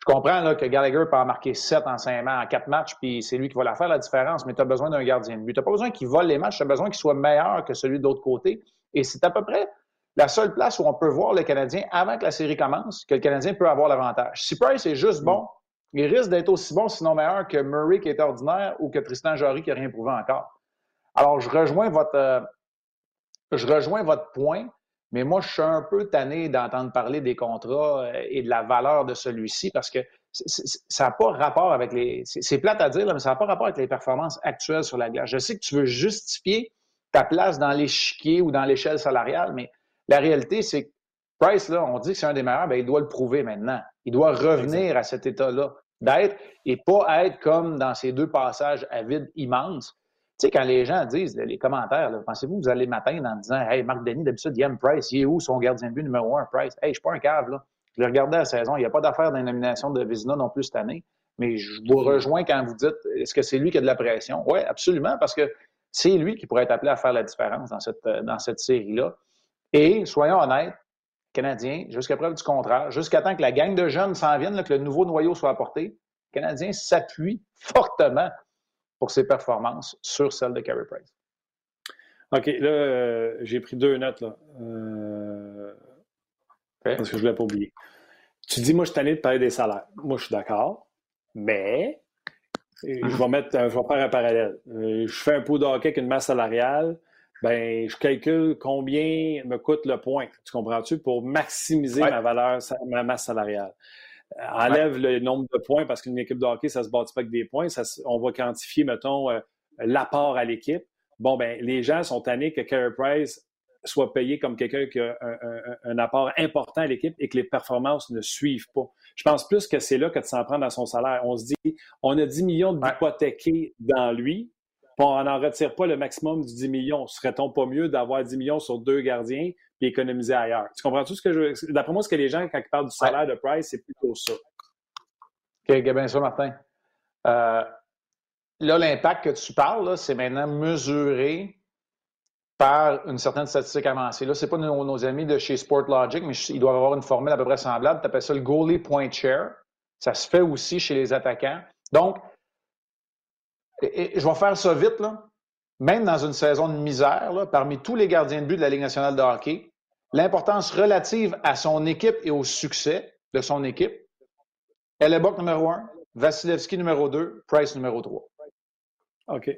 Je comprends là, que Gallagher peut en marquer 7 en 5 en 4 matchs, puis c'est lui qui va la faire la différence, mais tu as besoin d'un gardien de but. Tu n'as pas besoin qu'il vole les matchs, tu as besoin qu'il soit meilleur que celui de l'autre côté. Et c'est à peu près la seule place où on peut voir le Canadien avant que la série commence, que le Canadien peut avoir l'avantage. Si Price est juste bon, il risque d'être aussi bon, sinon meilleur que Murray qui est ordinaire ou que Tristan Jarry qui n'a rien prouvé encore. Alors, je rejoins votre, euh, je rejoins votre point, mais moi, je suis un peu tanné d'entendre parler des contrats euh, et de la valeur de celui-ci parce que ça n'a pas rapport avec les. C'est plate à dire, mais ça n'a pas rapport avec les performances actuelles sur la glace. Je sais que tu veux justifier ta place dans l'échiquier ou dans l'échelle salariale, mais la réalité, c'est que Price, là, on dit que c'est un des meilleurs, bien, il doit le prouver maintenant. Il doit revenir à cet état-là d'être et pas être comme dans ces deux passages à vide immenses sais, quand les gens disent, les commentaires, pensez-vous que vous allez m'atteindre en disant Hey, Marc Denis, d'habitude, il aime Price, il est où son gardien de but numéro un, Price? Hey, je suis pas un cave, là. Je l'ai regardé la saison, il n'y a pas d'affaire d'innomination de Vizina non plus cette année. Mais je vous rejoins quand vous dites est-ce que c'est lui qui a de la pression? Oui, absolument, parce que c'est lui qui pourrait être appelé à faire la différence dans cette, dans cette série-là. Et soyons honnêtes, Canadien, jusqu'à preuve du contraire, jusqu'à temps que la gang de jeunes s'en vienne, que le nouveau noyau soit apporté, le Canadien s'appuie fortement pour ses performances sur celle de Carey Price. OK, là, euh, j'ai pris deux notes, là. Euh, parce que je ne voulais pas oublier. Tu dis, moi, je suis tanné de parler des salaires. Moi, je suis d'accord, mais je vais mettre, je vais faire un parallèle. Euh, je fais un pot de hockey avec une masse salariale, ben, je calcule combien me coûte le point. Tu comprends-tu? Pour maximiser ma valeur, ma masse salariale. Enlève le nombre de points parce qu'une équipe de hockey, ça se bâtit pas avec des points. on va quantifier, mettons, euh, l'apport à l'équipe. Bon, ben, les gens sont tannés que Carey Price soit payé comme quelqu'un qui a un, apport important à l'équipe et que les performances ne suivent pas. Je pense plus que c'est là que de s'en prendre dans son salaire. On se dit, on a 10 millions d'hypothéqués dans lui, on n'en retire pas le maximum du 10 millions. Serait-on pas mieux d'avoir 10 millions sur deux gardiens et économiser ailleurs? Tu comprends tout ce que je D'après moi, ce que les gens, quand ils parlent du salaire de Price, c'est plutôt ça. OK, bien ça, Martin. Euh, là, l'impact que tu parles, c'est maintenant mesuré par une certaine statistique avancée. Là, ce n'est pas nos, amis de chez SportLogic, mais ils doivent avoir une formule à peu près semblable. Tu appelles ça le goalie point share. Ça se fait aussi chez les attaquants. Donc, je vais faire ça vite, là. même dans une saison de misère, parmi tous les gardiens de but de la Ligue nationale de hockey, l'importance relative à son équipe et au succès de son équipe, Hellebuck numéro 1, Vasilevski numéro 2, Price numéro 3. OK.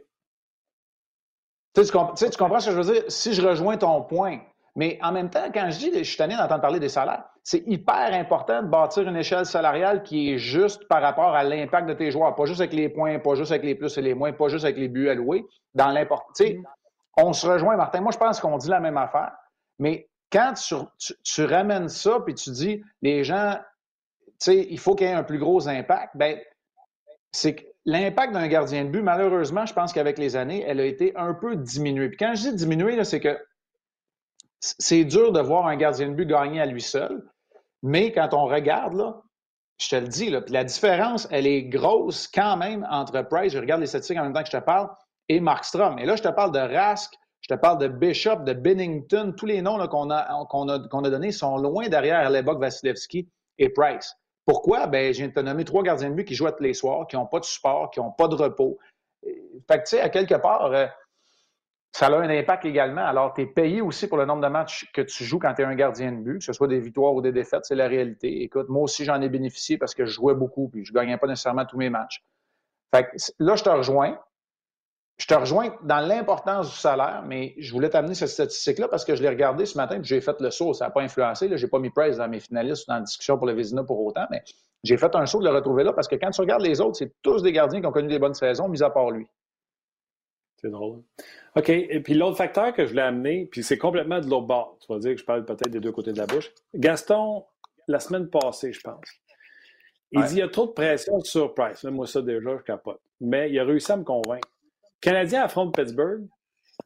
Tu, tu, comprends ce que je veux dire? Si je rejoins ton point, mais en même temps, quand je dis, je suis tanné d'entendre parler des salaires, c'est hyper important de bâtir une échelle salariale qui est juste par rapport à l'impact de tes joueurs, pas juste avec les points, pas juste avec les plus et les moins, pas juste avec les buts alloués, dans l'important. Mm. On se rejoint, Martin. Moi, je pense qu'on dit la même affaire, mais quand tu, ramènes ça, puis tu dis, les gens, tu sais, il faut qu'il y ait un plus gros impact, ben c'est que l'impact d'un gardien de but, malheureusement, je pense qu'avec les années, elle a été un peu diminuée. Puis quand je dis diminuée, c'est que c'est dur de voir un gardien de but gagner à lui seul. Mais quand on regarde, là, je te le dis, là, la différence, elle est grosse quand même entre Price, je regarde les statistiques en même temps que je te parle, et Markstrom. Et là, je te parle de Rask, je te parle de Bishop, de Bennington. Tous les noms qu'on a, donnés sont loin derrière l'époque Vasilevski et Price. Pourquoi? Ben, de te nommer trois gardiens de but qui jouent tous les soirs, qui n'ont pas de support, qui n'ont pas de repos. Fait que, tu sais, à quelque part, euh, ça a un impact également. Alors, tu es payé aussi pour le nombre de matchs que tu joues quand tu es un gardien de but, que ce soit des victoires ou des défaites, c'est la réalité. Écoute, moi aussi, j'en ai bénéficié parce que je jouais beaucoup, puis je ne gagnais pas nécessairement tous mes matchs. Fait que là, je te rejoins. Je te rejoins dans l'importance du salaire, mais je voulais t'amener cette statistique-là parce que je l'ai regardé ce matin, puis j'ai fait le saut. Ça n'a pas influencé. Je n'ai pas mis Price dans mes finalistes ou dans la discussion pour le Vézina pour autant, mais j'ai fait un saut de le retrouver là parce que quand tu regardes les autres, c'est tous des gardiens qui ont connu des bonnes saisons, mis à part lui. C'est drôle. OK. Et puis l'autre facteur que je voulais amener, puis c'est complètement de l'autre bord. Tu vas dire que je parle peut-être des deux côtés de la bouche. Gaston, la semaine passée, je pense, il dit il y a trop de pression sur Price. Moi, ça, déjà, je capote. Mais il a réussi à me convaincre. Canadien affronte Pittsburgh.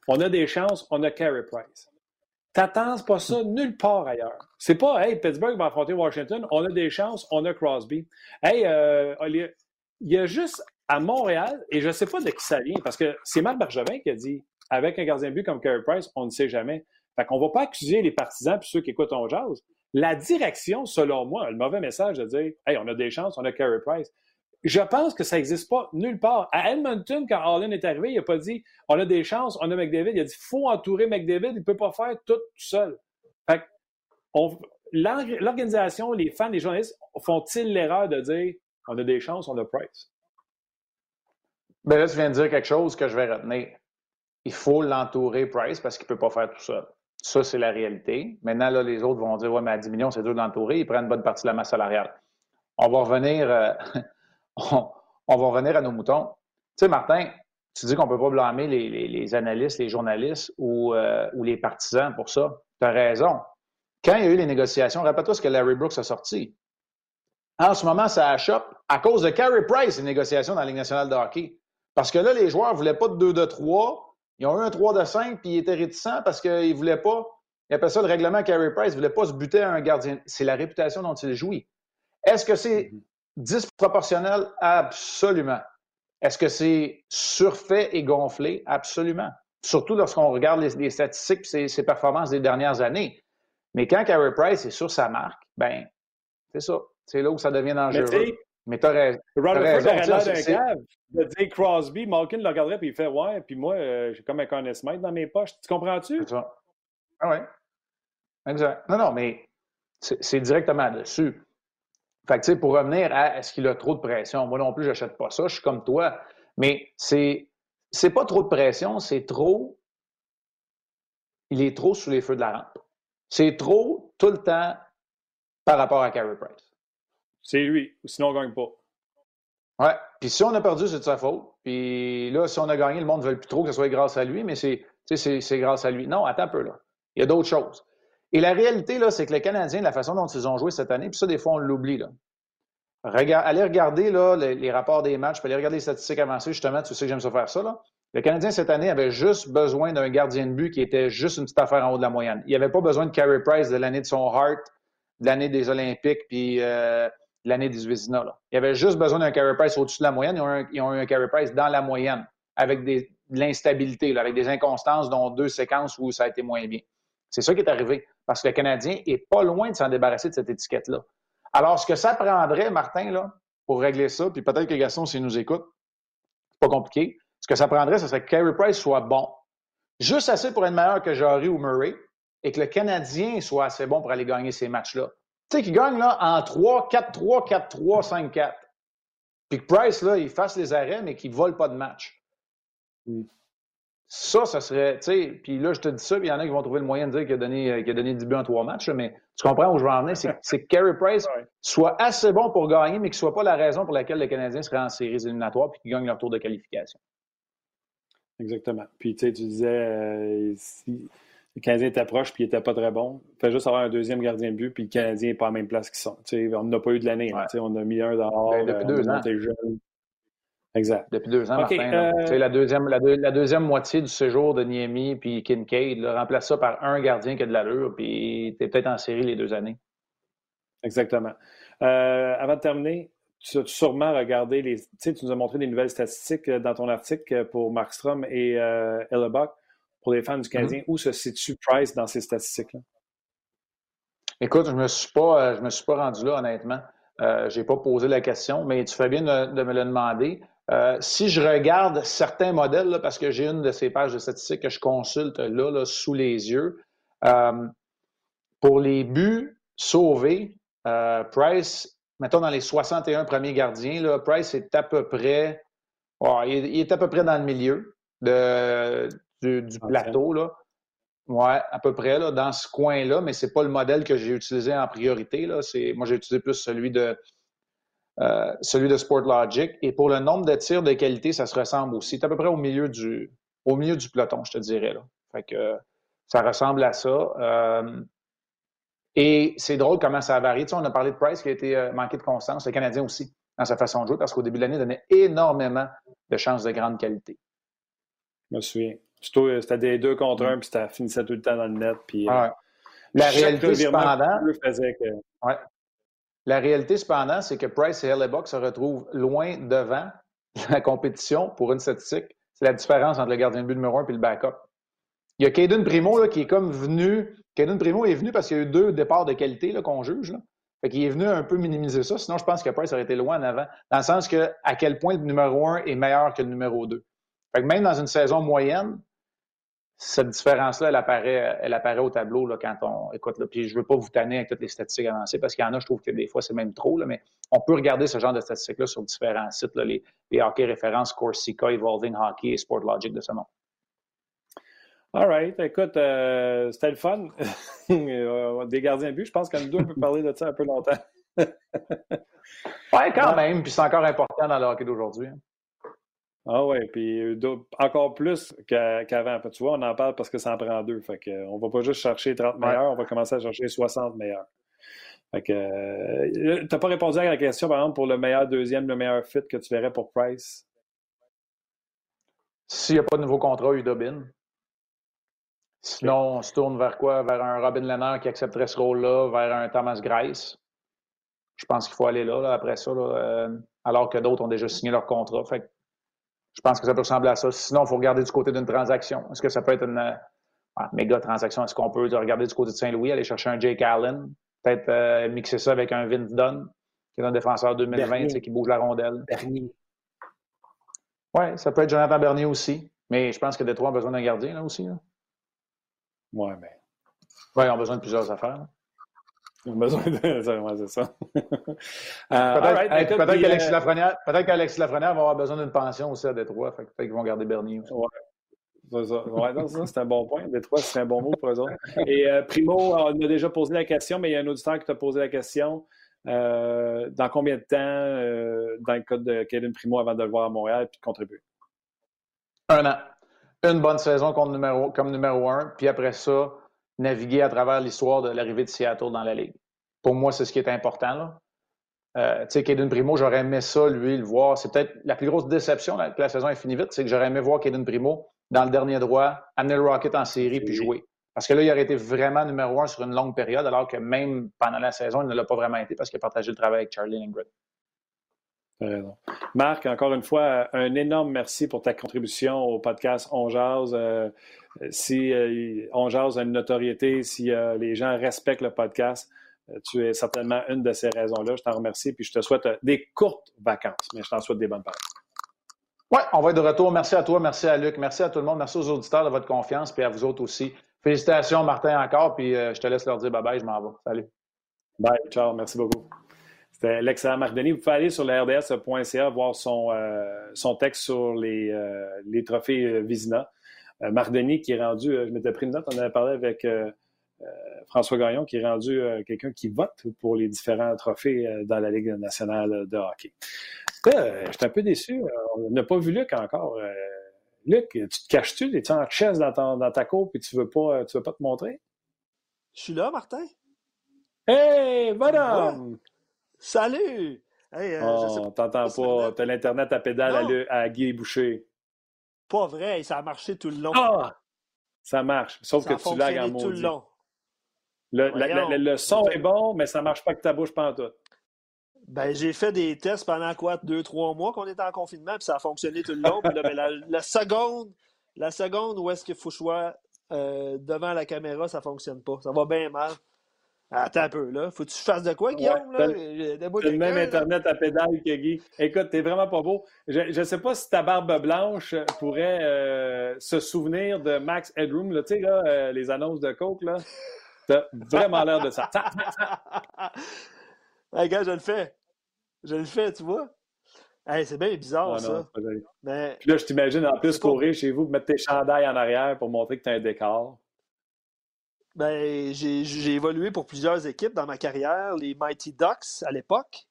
On a des chances, on a Carey Price. T'attends pas ça nulle part ailleurs. C'est pas, hey, Pittsburgh va affronter Washington, on a des chances, on a Crosby. Hey, euh, il y a juste à Montréal, et je ne sais pas de qui ça vient, parce que c'est Marc Bergevin qui a dit avec un gardien de but comme Carey Price, on ne sait jamais. Fait qu'on ne va pas accuser les partisans et ceux qui écoutent on jazz. La direction, selon moi, a le mauvais message de dire Hey, on a des chances, on a Carey Price. Je pense que ça n'existe pas nulle part. À Edmonton, quand Allen est arrivé, il n'a pas dit on a des chances, on a McDavid. Il a dit faut entourer McDavid, il ne peut pas faire tout, tout seul. Fait l'organisation, les fans, les journalistes font-ils l'erreur de dire on a des chances, on a Price? Ben là, tu viens de dire quelque chose que je vais retenir. Il faut l'entourer, Price, parce qu'il ne peut pas faire tout seul. Ça, c'est la réalité. Maintenant, là, les autres vont dire Ouais, mais à 10 millions, c'est dur de l'entourer. Ils prennent une bonne partie de la masse salariale. On va revenir, euh, on, va revenir à nos moutons. Tu sais, Martin, tu dis qu'on ne peut pas blâmer les, analystes, les journalistes ou, euh, les partisans pour ça. Tu as raison. Quand il y a eu les négociations, rappelle-toi ce que Larry Brooks a sorti. En ce moment, ça achoppe à cause de Carey Price, les négociations dans la Ligue nationale de hockey. Parce que là, les joueurs ne voulaient pas de 2 de 3. Ils ont eu un 3 de 5, puis ils étaient réticents parce qu'ils ne voulaient pas. Ils appellent ça le règlement Carey Price. Ils ne voulaient pas se buter à un gardien. C'est la réputation dont il jouit. Est-ce que c'est mm-hmm. Disproportionnel? Absolument. Est-ce que c'est surfait et gonflé? Absolument. Surtout lorsqu'on regarde les, statistiques et ses, performances des dernières années. Mais quand Carey Price est sur sa marque, ben, c'est ça. C'est là où ça devient dangereux. Mais t'as raison. Rutherford aurait l'air d'un cave. De dire Crosby, Malkin le regarderait puis il fait Ouais, puis moi, euh, j'ai comme un connaissement dans mes poches. Tu comprends-tu? C'est ça. Ah ouais. Exact. Non, non, mais c'est directement dessus. Fait que, tu sais, pour revenir à est-ce qu'il a trop de pression, moi non plus, j'achète pas ça, je suis comme toi. Mais c'est c'est pas trop de pression, c'est trop. Il est trop sous les feux de la rampe. C'est trop tout le temps par rapport à Carey Price. C'est lui, sinon on ne gagne pas. Ouais. Puis si on a perdu, c'est de sa faute. Puis là, si on a gagné, le monde ne veut plus trop que ce soit grâce à lui, mais c'est, c'est grâce à lui. Non, attends un peu, là. Il y a d'autres choses. Et la réalité, là, c'est que les Canadiens, la façon dont ils ont joué cette année, puis ça, des fois, on l'oublie, là. allez regarder là, les, rapports des matchs, puis allez regarder les statistiques avancées, justement, tu sais que j'aime ça faire ça. Là. Le Canadien, cette année, avait juste besoin d'un gardien de but qui était juste une petite affaire en haut de la moyenne. Il avait pas besoin de Carey Price de l'année de son Heart, de l'année des Olympiques, puis euh, l'année des Vézina. Il y avait juste besoin d'un carry price au-dessus de la moyenne. Ils ont, eu un carry price dans la moyenne, avec de l'instabilité, avec des inconstances, dont deux séquences où ça a été moins bien. C'est ça qui est arrivé, parce que le Canadien est pas loin de s'en débarrasser de cette étiquette-là. Alors, ce que ça prendrait, Martin, là, pour régler ça, puis peut-être que Gaston, s'il nous écoute, c'est pas compliqué, Ce que ça prendrait, ce serait que Carey Price soit bon. Juste assez pour être meilleur que Jarry ou Murray et que le Canadien soit assez bon pour aller gagner ces matchs-là. Tu sais, qu'il gagne là, en 3, 4-3, 4-3, 5-4. Puis que Price, là, il fasse les arrêts, mais qu'il ne vole pas de match. Ça, ça serait, tu sais, puis là, je te dis ça, puis il y en a qui vont trouver le moyen de dire qu'il a donné, euh, qu'il a donné 10 buts en trois matchs, mais tu comprends où je veux en venir? C'est que Carey Price soit assez bon pour gagner, mais qu'il ne soit pas la raison pour laquelle les Canadiens seraient en séries éliminatoires puis qu'ils gagnent leur tour de qualification. Exactement. Puis, tu sais, tu disais, euh, si le Canadien t'approche puis il n'était pas très bon, fais juste avoir un deuxième gardien de but, puis le Canadien n'est pas à la même place qu'ils sont. Tu sais, on n'a pas eu de l'année. sais, On a mis un dehors. Ben, depuis euh, deux ans. Exact. Depuis deux ans, Martin. Euh, la, deuxième, la, deuxième moitié du séjour de Niemi puis Kincaid, remplace ça par un gardien qui a de l'allure, puis tu es peut-être en série les deux années. Exactement. Euh, avant de terminer, tu as sûrement regardé les. Tu sais, tu nous as montré des nouvelles statistiques euh, dans ton article pour Markstrom et euh, pour les fans du Canadien. Mm-hmm. Où se situe Price dans ces statistiques-là? Écoute, je ne me, suis pas, je me suis pas rendu là, honnêtement. Euh, je n'ai pas posé la question, mais tu fais bien de me le demander. Euh, si je regarde certains modèles, parce que j'ai une de ces pages de statistiques que je consulte là, sous les yeux, euh, pour les buts sauvés, euh, Price, mettons dans les 61 premiers gardiens, là, Price est à peu près, il, est, à peu près dans le milieu du, plateau. Là. Ouais, à peu près là, dans ce coin-là, mais ce n'est pas le modèle que j'ai utilisé en priorité. Là. Moi, j'ai utilisé plus celui de euh, celui de Sportlogic. Et pour le nombre de tirs de qualité, ça se ressemble aussi. C'est à peu près au milieu du, au milieu du peloton, je te dirais. Là. Fait que ça ressemble à ça. Euh, et c'est drôle comment ça a varié. Tu sais, on a parlé de Price qui a été euh, manqué de constance, le Canadien aussi, dans sa façon de jouer, parce qu'au début de l'année, il donnait énormément de chances de grande qualité. Je me souviens. C'était des deux contre un, puis ça finissait tout le temps dans le net. Puis, La réalité, cependant, faisait que... ouais. La réalité, cependant, c'est que Price et Hellebuck se retrouvent loin devant la compétition pour une statistique. C'est la différence entre le gardien de but numéro un et le backup. Il y a Caden Primo qui est comme venu. Caden Primo est venu parce qu'il y a eu deux départs de qualité qu'on juge. Là. Fait est venu un peu minimiser ça. Sinon, je pense que Price aurait été loin en avant. Dans le sens que à quel point le numéro un est meilleur que le numéro deux. Fait que même dans une saison moyenne, cette différence-là, elle apparaît, elle apparaît au tableau là, quand on écoute. Là, puis je ne veux pas vous tanner avec toutes les statistiques avancées parce qu'il y en a, je trouve que des fois, c'est même trop. Là, mais on peut regarder ce genre de statistiques-là sur différents sites, là, les, les hockey références, Corsica, Evolving Hockey et Sportlogic de ce nom. All right. Écoute, euh, c'était le fun. Euh, des gardiens de but, je pense qu'on deux, on peut parler de ça un peu longtemps. oui, quand même. Puis c'est encore important dans le hockey d'aujourd'hui. Hein. Ah oui, puis euh, encore plus qu'avant. tu vois, on en parle parce que ça en prend deux. Fait que, on va pas juste chercher 30 meilleurs, on va commencer à chercher 60 meilleurs. Fait que, euh, t'as pas répondu à la question, par exemple, pour le meilleur deuxième, le meilleur fit que tu verrais pour Price? S'il n'y a pas de nouveau contrat, Udobin. Sinon, on se tourne vers quoi? Vers un Robin Leonard qui accepterait ce rôle-là, vers un Thomas Grice. Je pense qu'il faut aller là, après ça, euh, alors que d'autres ont déjà signé leur contrat. Fait je pense que ça peut ressembler à ça. Sinon, il faut regarder du côté d'une transaction. Est-ce que ça peut être une ah, méga transaction? Est-ce qu'on peut regarder du côté de Saint-Louis, aller chercher un Jake Allen, peut-être euh, mixer ça avec un Vince Dunn, qui est un défenseur 2020 qui bouge la rondelle? Bernier. Oui, ça peut être Jonathan Bernier aussi. Mais je pense que Détroit a besoin d'un gardien là aussi. Oui, mais. Oui, ils ont besoin de plusieurs affaires. Ils ont besoin de. c'est ça. Euh, peut-être qu'Alexis Lafrenière, peut Lafrenière va avoir besoin d'une pension aussi à Détroit. Peut-être qu'ils vont garder Bernier aussi. Ouais. C'est un bon point. Détroit, c'est un bon mot pour eux autres. Et euh, Primo, on a déjà posé la question, mais il y a un auditeur qui t'a posé la question. Euh, dans combien de temps, dans le cas de Kevin Primo, avant de le voir à Montréal et de contribuer? Un an. Une bonne saison comme numéro, comme numéro un, puis après ça, naviguer à travers l'histoire de l'arrivée de Seattle dans la Ligue. Pour moi, c'est ce qui est important. Là. Euh, tu sais, Caden Primo, j'aurais aimé ça, lui, le voir. C'est peut-être la plus grosse déception que la saison est finie vite, c'est que j'aurais aimé voir Caden Primo dans le dernier droit, amener le Rocket en série puis jouer. Parce que là, il aurait été vraiment numéro un sur une longue période, alors que même pendant la saison, il ne l'a pas vraiment été parce qu'il a partagé le travail avec Charlie Lindgren. Marc, encore une fois, un énorme merci pour ta contribution au podcast On Jazz. Euh, si euh, On Jazz a une notoriété, si euh, les gens respectent le podcast, tu es certainement une de ces raisons-là. Je t'en remercie puis je te souhaite des courtes vacances, mais je t'en souhaite des bonnes vacances. Oui, on va être de retour. Merci à toi, merci à Luc, merci à tout le monde, merci aux auditeurs de votre confiance, puis à vous autres aussi. Félicitations, Martin, encore, puis euh, je te laisse leur dire bye bye, je m'en vais. Salut. Bye, ciao, merci beaucoup. C'était l'excellent Marc Denis. Vous pouvez aller sur le RDS.ca voir son, euh, son texte sur les, euh, les trophées Vizina. Marc Denis qui est rendu, je m'étais pris une note, on avait parlé avec François Gagnon, qui est rendu quelqu'un qui vote pour les différents trophées dans la Ligue nationale de hockey. Euh, je suis un peu déçu. On n'a pas vu Luc encore. Euh, Luc, tu te caches-tu? Es-tu en chaise dans, dans ta cour et tu veux pas, tu veux pas te montrer? Je suis là, Martin. Hey, madame! Salut! Hey, euh, oh, t'entends pas. T'as l'Internet à pédale à, à, Guy Boucher. Pas vrai, ça a marché tout le long. Ah! Ça marche, sauf que tu lagues en tout le long. Le, le, son est bon, mais ça marche pas que ta bouche tout. Ben, j'ai fait des tests pendant quoi, deux, trois mois qu'on était en confinement, puis ça a fonctionné tout le long. Ben, la, seconde, la seconde où est-ce qu'il faut choisir euh, devant la caméra, ça fonctionne pas. Ça va bien mal. Attends un peu, là. Faut que tu fasses de quoi, Guillaume? là? le même Internet à pédale que Guy. Écoute, t'es vraiment pas beau. Je ne sais pas si ta barbe blanche pourrait euh, se souvenir de Max Headroom, tu sais, là, euh, les annonces de Coke, là. T'as vraiment l'air de ça. hey, gars, je le fais. Je le fais, tu vois. c'est bien bizarre, ça. Mais... Puis là, je t'imagine en plus courir chez vous, mettre tes chandails en arrière pour montrer que tu as un décor. Ben, j'ai évolué pour plusieurs équipes dans ma carrière, les Mighty Ducks à l'époque.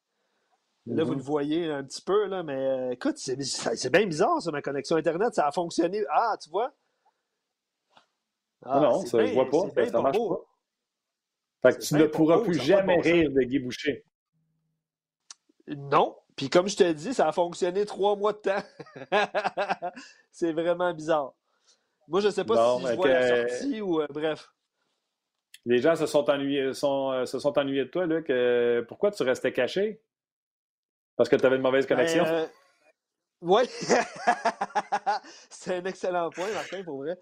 Là, vous mm-hmm. le voyez un petit peu, là, mais euh, écoute, c'est bien bizarre, ça, ma connexion Internet. Ça a fonctionné. Ah, tu vois? Ah, non, ça, ne je vois pas. Ça, marche pas. Fait que tu ne pourras plus jamais rire de Guy Boucher. Non. Puis comme je te dis, ça a fonctionné trois mois de temps. c'est vraiment bizarre. Moi, je ne sais pas si je vois la sortie ou euh, bref. Les gens se sont ennuyés, sont, euh, se sont ennuyés de toi, Luc. pourquoi tu restais caché? Parce que tu avais une mauvaise connexion? Ben, euh, oui. c'est un excellent point, Martin, pour vrai.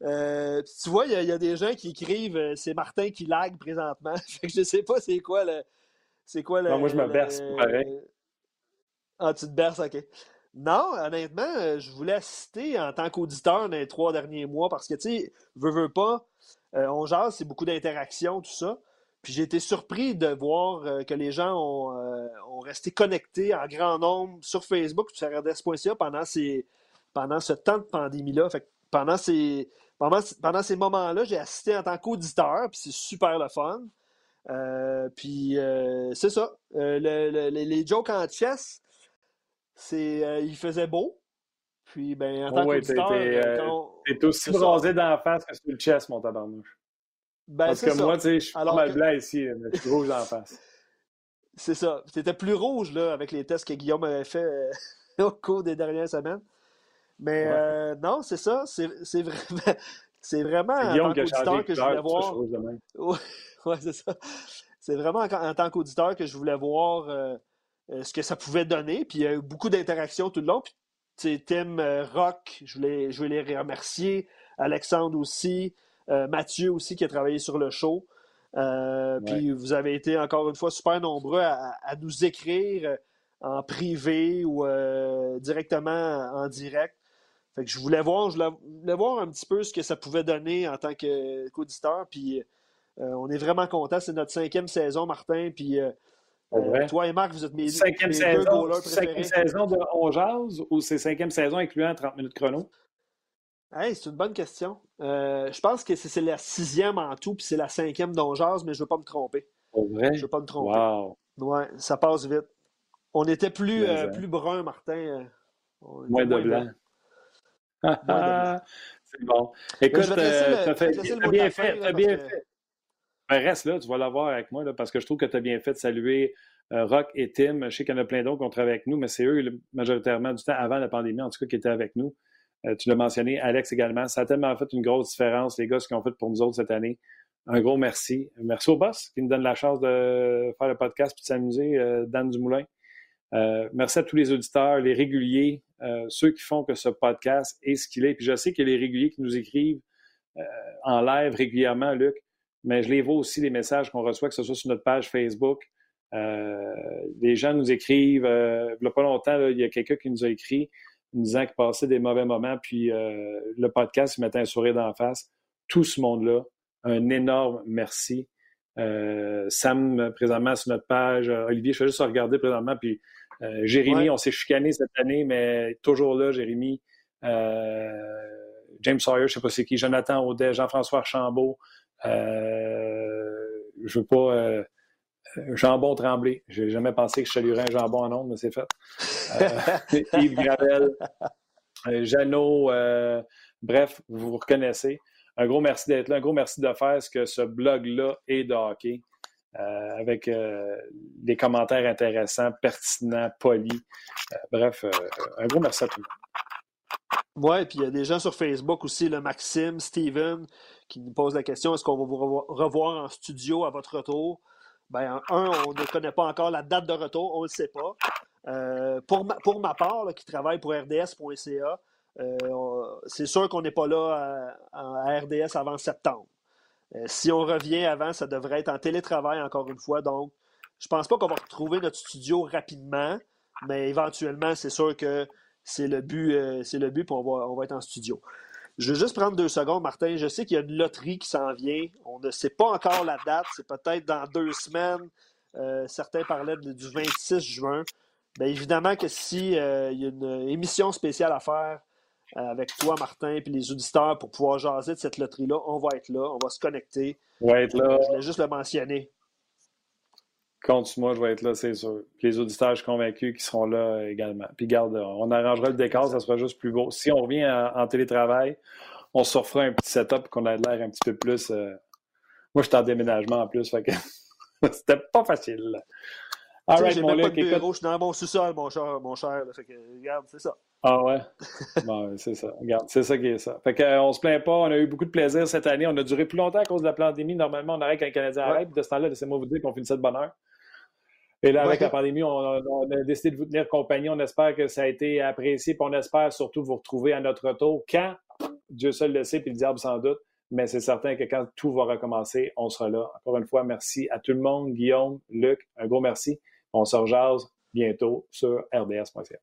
tu vois, il y, a des gens qui écrivent c'est Martin qui lag présentement. je ne sais pas c'est quoi le, c'est quoi le. Non, moi, je me berce, pareil. Ah, tu te berces, OK. Non, honnêtement, euh, je voulais assister en tant qu'auditeur dans les trois derniers mois parce que, tu sais, veux, veux pas, euh, on jase, c'est beaucoup d'interactions, tout ça. Puis j'ai été surpris de voir euh, que les gens ont, resté connectés en grand nombre sur Facebook, sur RDS.ca pendant, ces, pendant ce temps de pandémie-là. Fait pendant ces, pendant, pendant ces moments-là, j'ai assisté en tant qu'auditeur, puis c'est super le fun. Euh, puis euh, c'est ça. Euh, les jokes en chess, c'est, il faisait beau. Puis, ben, en tant oh, qu'auditeur... T'es aussi rasé dans la face que sur le chess, mon tabarnouche. Ben, Parce que moi, tu sais, je suis pas mal blanc ici, mais je suis rouge dans la face. C'est ça. C'était plus rouge, là, avec les tests que Guillaume avait fait au cours des dernières semaines. Mais non, c'est ça. C'est vraiment... C'est vraiment en tant qu'auditeur que je voulais voir. Oui, c'est ça. C'est vraiment en, tant qu'auditeur que je voulais voir euh, euh, ce que ça pouvait donner. Puis il y a eu beaucoup d'interactions tout le long. Puis, Tim euh, Rock, je voulais, je voulais les remercier. Alexandre aussi. Mathieu aussi qui a travaillé sur le show. Puis vous avez été encore une fois super nombreux à, nous écrire en privé ou directement en direct. Fait que je voulais voir, je voulais voir un petit peu ce que ça pouvait donner en tant qu'auditeur. Puis euh, on est vraiment contents. C'est notre cinquième saison, Martin. Puis euh, euh, toi et Marc, vous êtes mes, cinquième saison, deux Cinquième saison de On Jazz ou c'est cinquième saison incluant 30 minutes chrono? c'est une bonne question. je pense que c'est la sixième en tout, puis c'est la cinquième d'Onjaz, mais je ne veux pas me tromper. vrai? Je ne veux pas me tromper. Wow. Ouais, ça passe vite. On était plus, plus brun, Martin. moins, de blanc. c'est bon. Écoute, tu as, bien fait. Ben, reste là, tu vas l'avoir avec moi, là, parce que je trouve que tu as bien fait de saluer euh, Rock et Tim. Je sais qu'il y en a plein d'autres qui ont travaillé avec nous, mais c'est eux, majoritairement, du temps avant la pandémie, en tout cas, qui étaient avec nous. Euh, tu l'as mentionné, Alex également. Ça a tellement fait une grosse différence, les gars, ce qu'ils ont fait pour nous autres cette année. Un gros merci. Merci au boss qui nous donne la chance de faire le podcast et de s'amuser, euh, Dan Dumoulin. merci à tous les auditeurs, les réguliers, ceux qui font que ce podcast est ce qu'il est. Puis je sais a les réguliers qui nous écrivent en live régulièrement, Luc mais je les vois aussi, les messages qu'on reçoit, que ce soit sur notre page Facebook. Euh, les gens nous écrivent. Euh, il n'y a pas longtemps, il y a quelqu'un qui nous a écrit nous disant qu'il passait des mauvais moments, puis euh, le podcast, il mettait un sourire d'en face. Tout ce monde-là, un énorme merci. Euh, Sam, présentement, sur notre page. Olivier, je vais juste regarder présentement, puis Jérémy, on s'est chicané cette année, mais toujours là, Jérémy. James Sawyer, je ne sais pas c'est qui, Jonathan Audet, Jean-François Archambault. Je veux pas jambon tremblé. J'ai jamais pensé que je saluerais un jambon en ondes, mais c'est fait. Euh, Yves Gravel, euh, Jeannot, euh, bref, vous vous reconnaissez. Un gros merci d'être là, un gros merci de faire ce que ce blog-là est de hockey. avec des commentaires intéressants, pertinents, polis. bref, un gros merci à tout le monde. Oui, puis il y a des gens sur Facebook aussi, le Maxime, Steven, qui nous pose la question est-ce qu'on va vous revoir en studio à votre retour? Ben, un, on ne connaît pas encore la date de retour, on ne le sait pas. Euh, pour, ma, pour ma part, qui travaille pour RDS.ca, euh, c'est sûr qu'on n'est pas là à, RDS avant septembre. Euh, si on revient avant, ça devrait être en télétravail encore une fois. Donc, je pense pas qu'on va retrouver notre studio rapidement, mais éventuellement, c'est sûr que c'est le but, c'est le but, puis on va, on va être en studio. Je veux juste prendre deux secondes, Martin. Je sais qu'il y a une loterie qui s'en vient. On ne sait pas encore la date. C'est peut-être dans deux semaines. Euh, certains parlaient du 26 juin. Bien évidemment que si euh, il y a une émission spéciale à faire euh, avec toi, Martin, et les auditeurs pour pouvoir jaser de cette loterie-là, on va être là. On va se connecter. On va être là. Je voulais juste le mentionner. Compte moi, je vais être là, c'est sûr. les auditeurs, je suis convaincu qu'ils seront là également. Puis garde, on arrangera le décor, ça sera juste plus beau. Si on revient en, télétravail, on se refera un petit setup qu'on a l'air un petit peu plus. Euh, moi, je suis en déménagement en plus, fait que c'était pas facile. All right, mon je suis dans mon sous-sol, mon cher, mon cher fait que, regarde, c'est ça. Ah ouais? bon, c'est ça. Regarde, c'est ça qui est ça. Fait qu'on euh, se plaint pas, on a eu beaucoup de plaisir cette année. On a duré plus longtemps à cause de la pandémie. Normalement, on arrête quand les Canadiens arrêtent. De ce temps-là, laissez-moi vous dire qu'on finissait de bonne heure. Et là, avec la pandémie, on a, décidé de vous tenir compagnie. On espère que ça a été apprécié. Puis on espère surtout vous retrouver à notre retour. Quand? Dieu seul le sait, puis le diable sans doute. Mais c'est certain que quand tout va recommencer, on sera là. Encore une fois, merci à tout le monde. Guillaume, Luc, un gros merci. On se rejase bientôt sur rds.ca.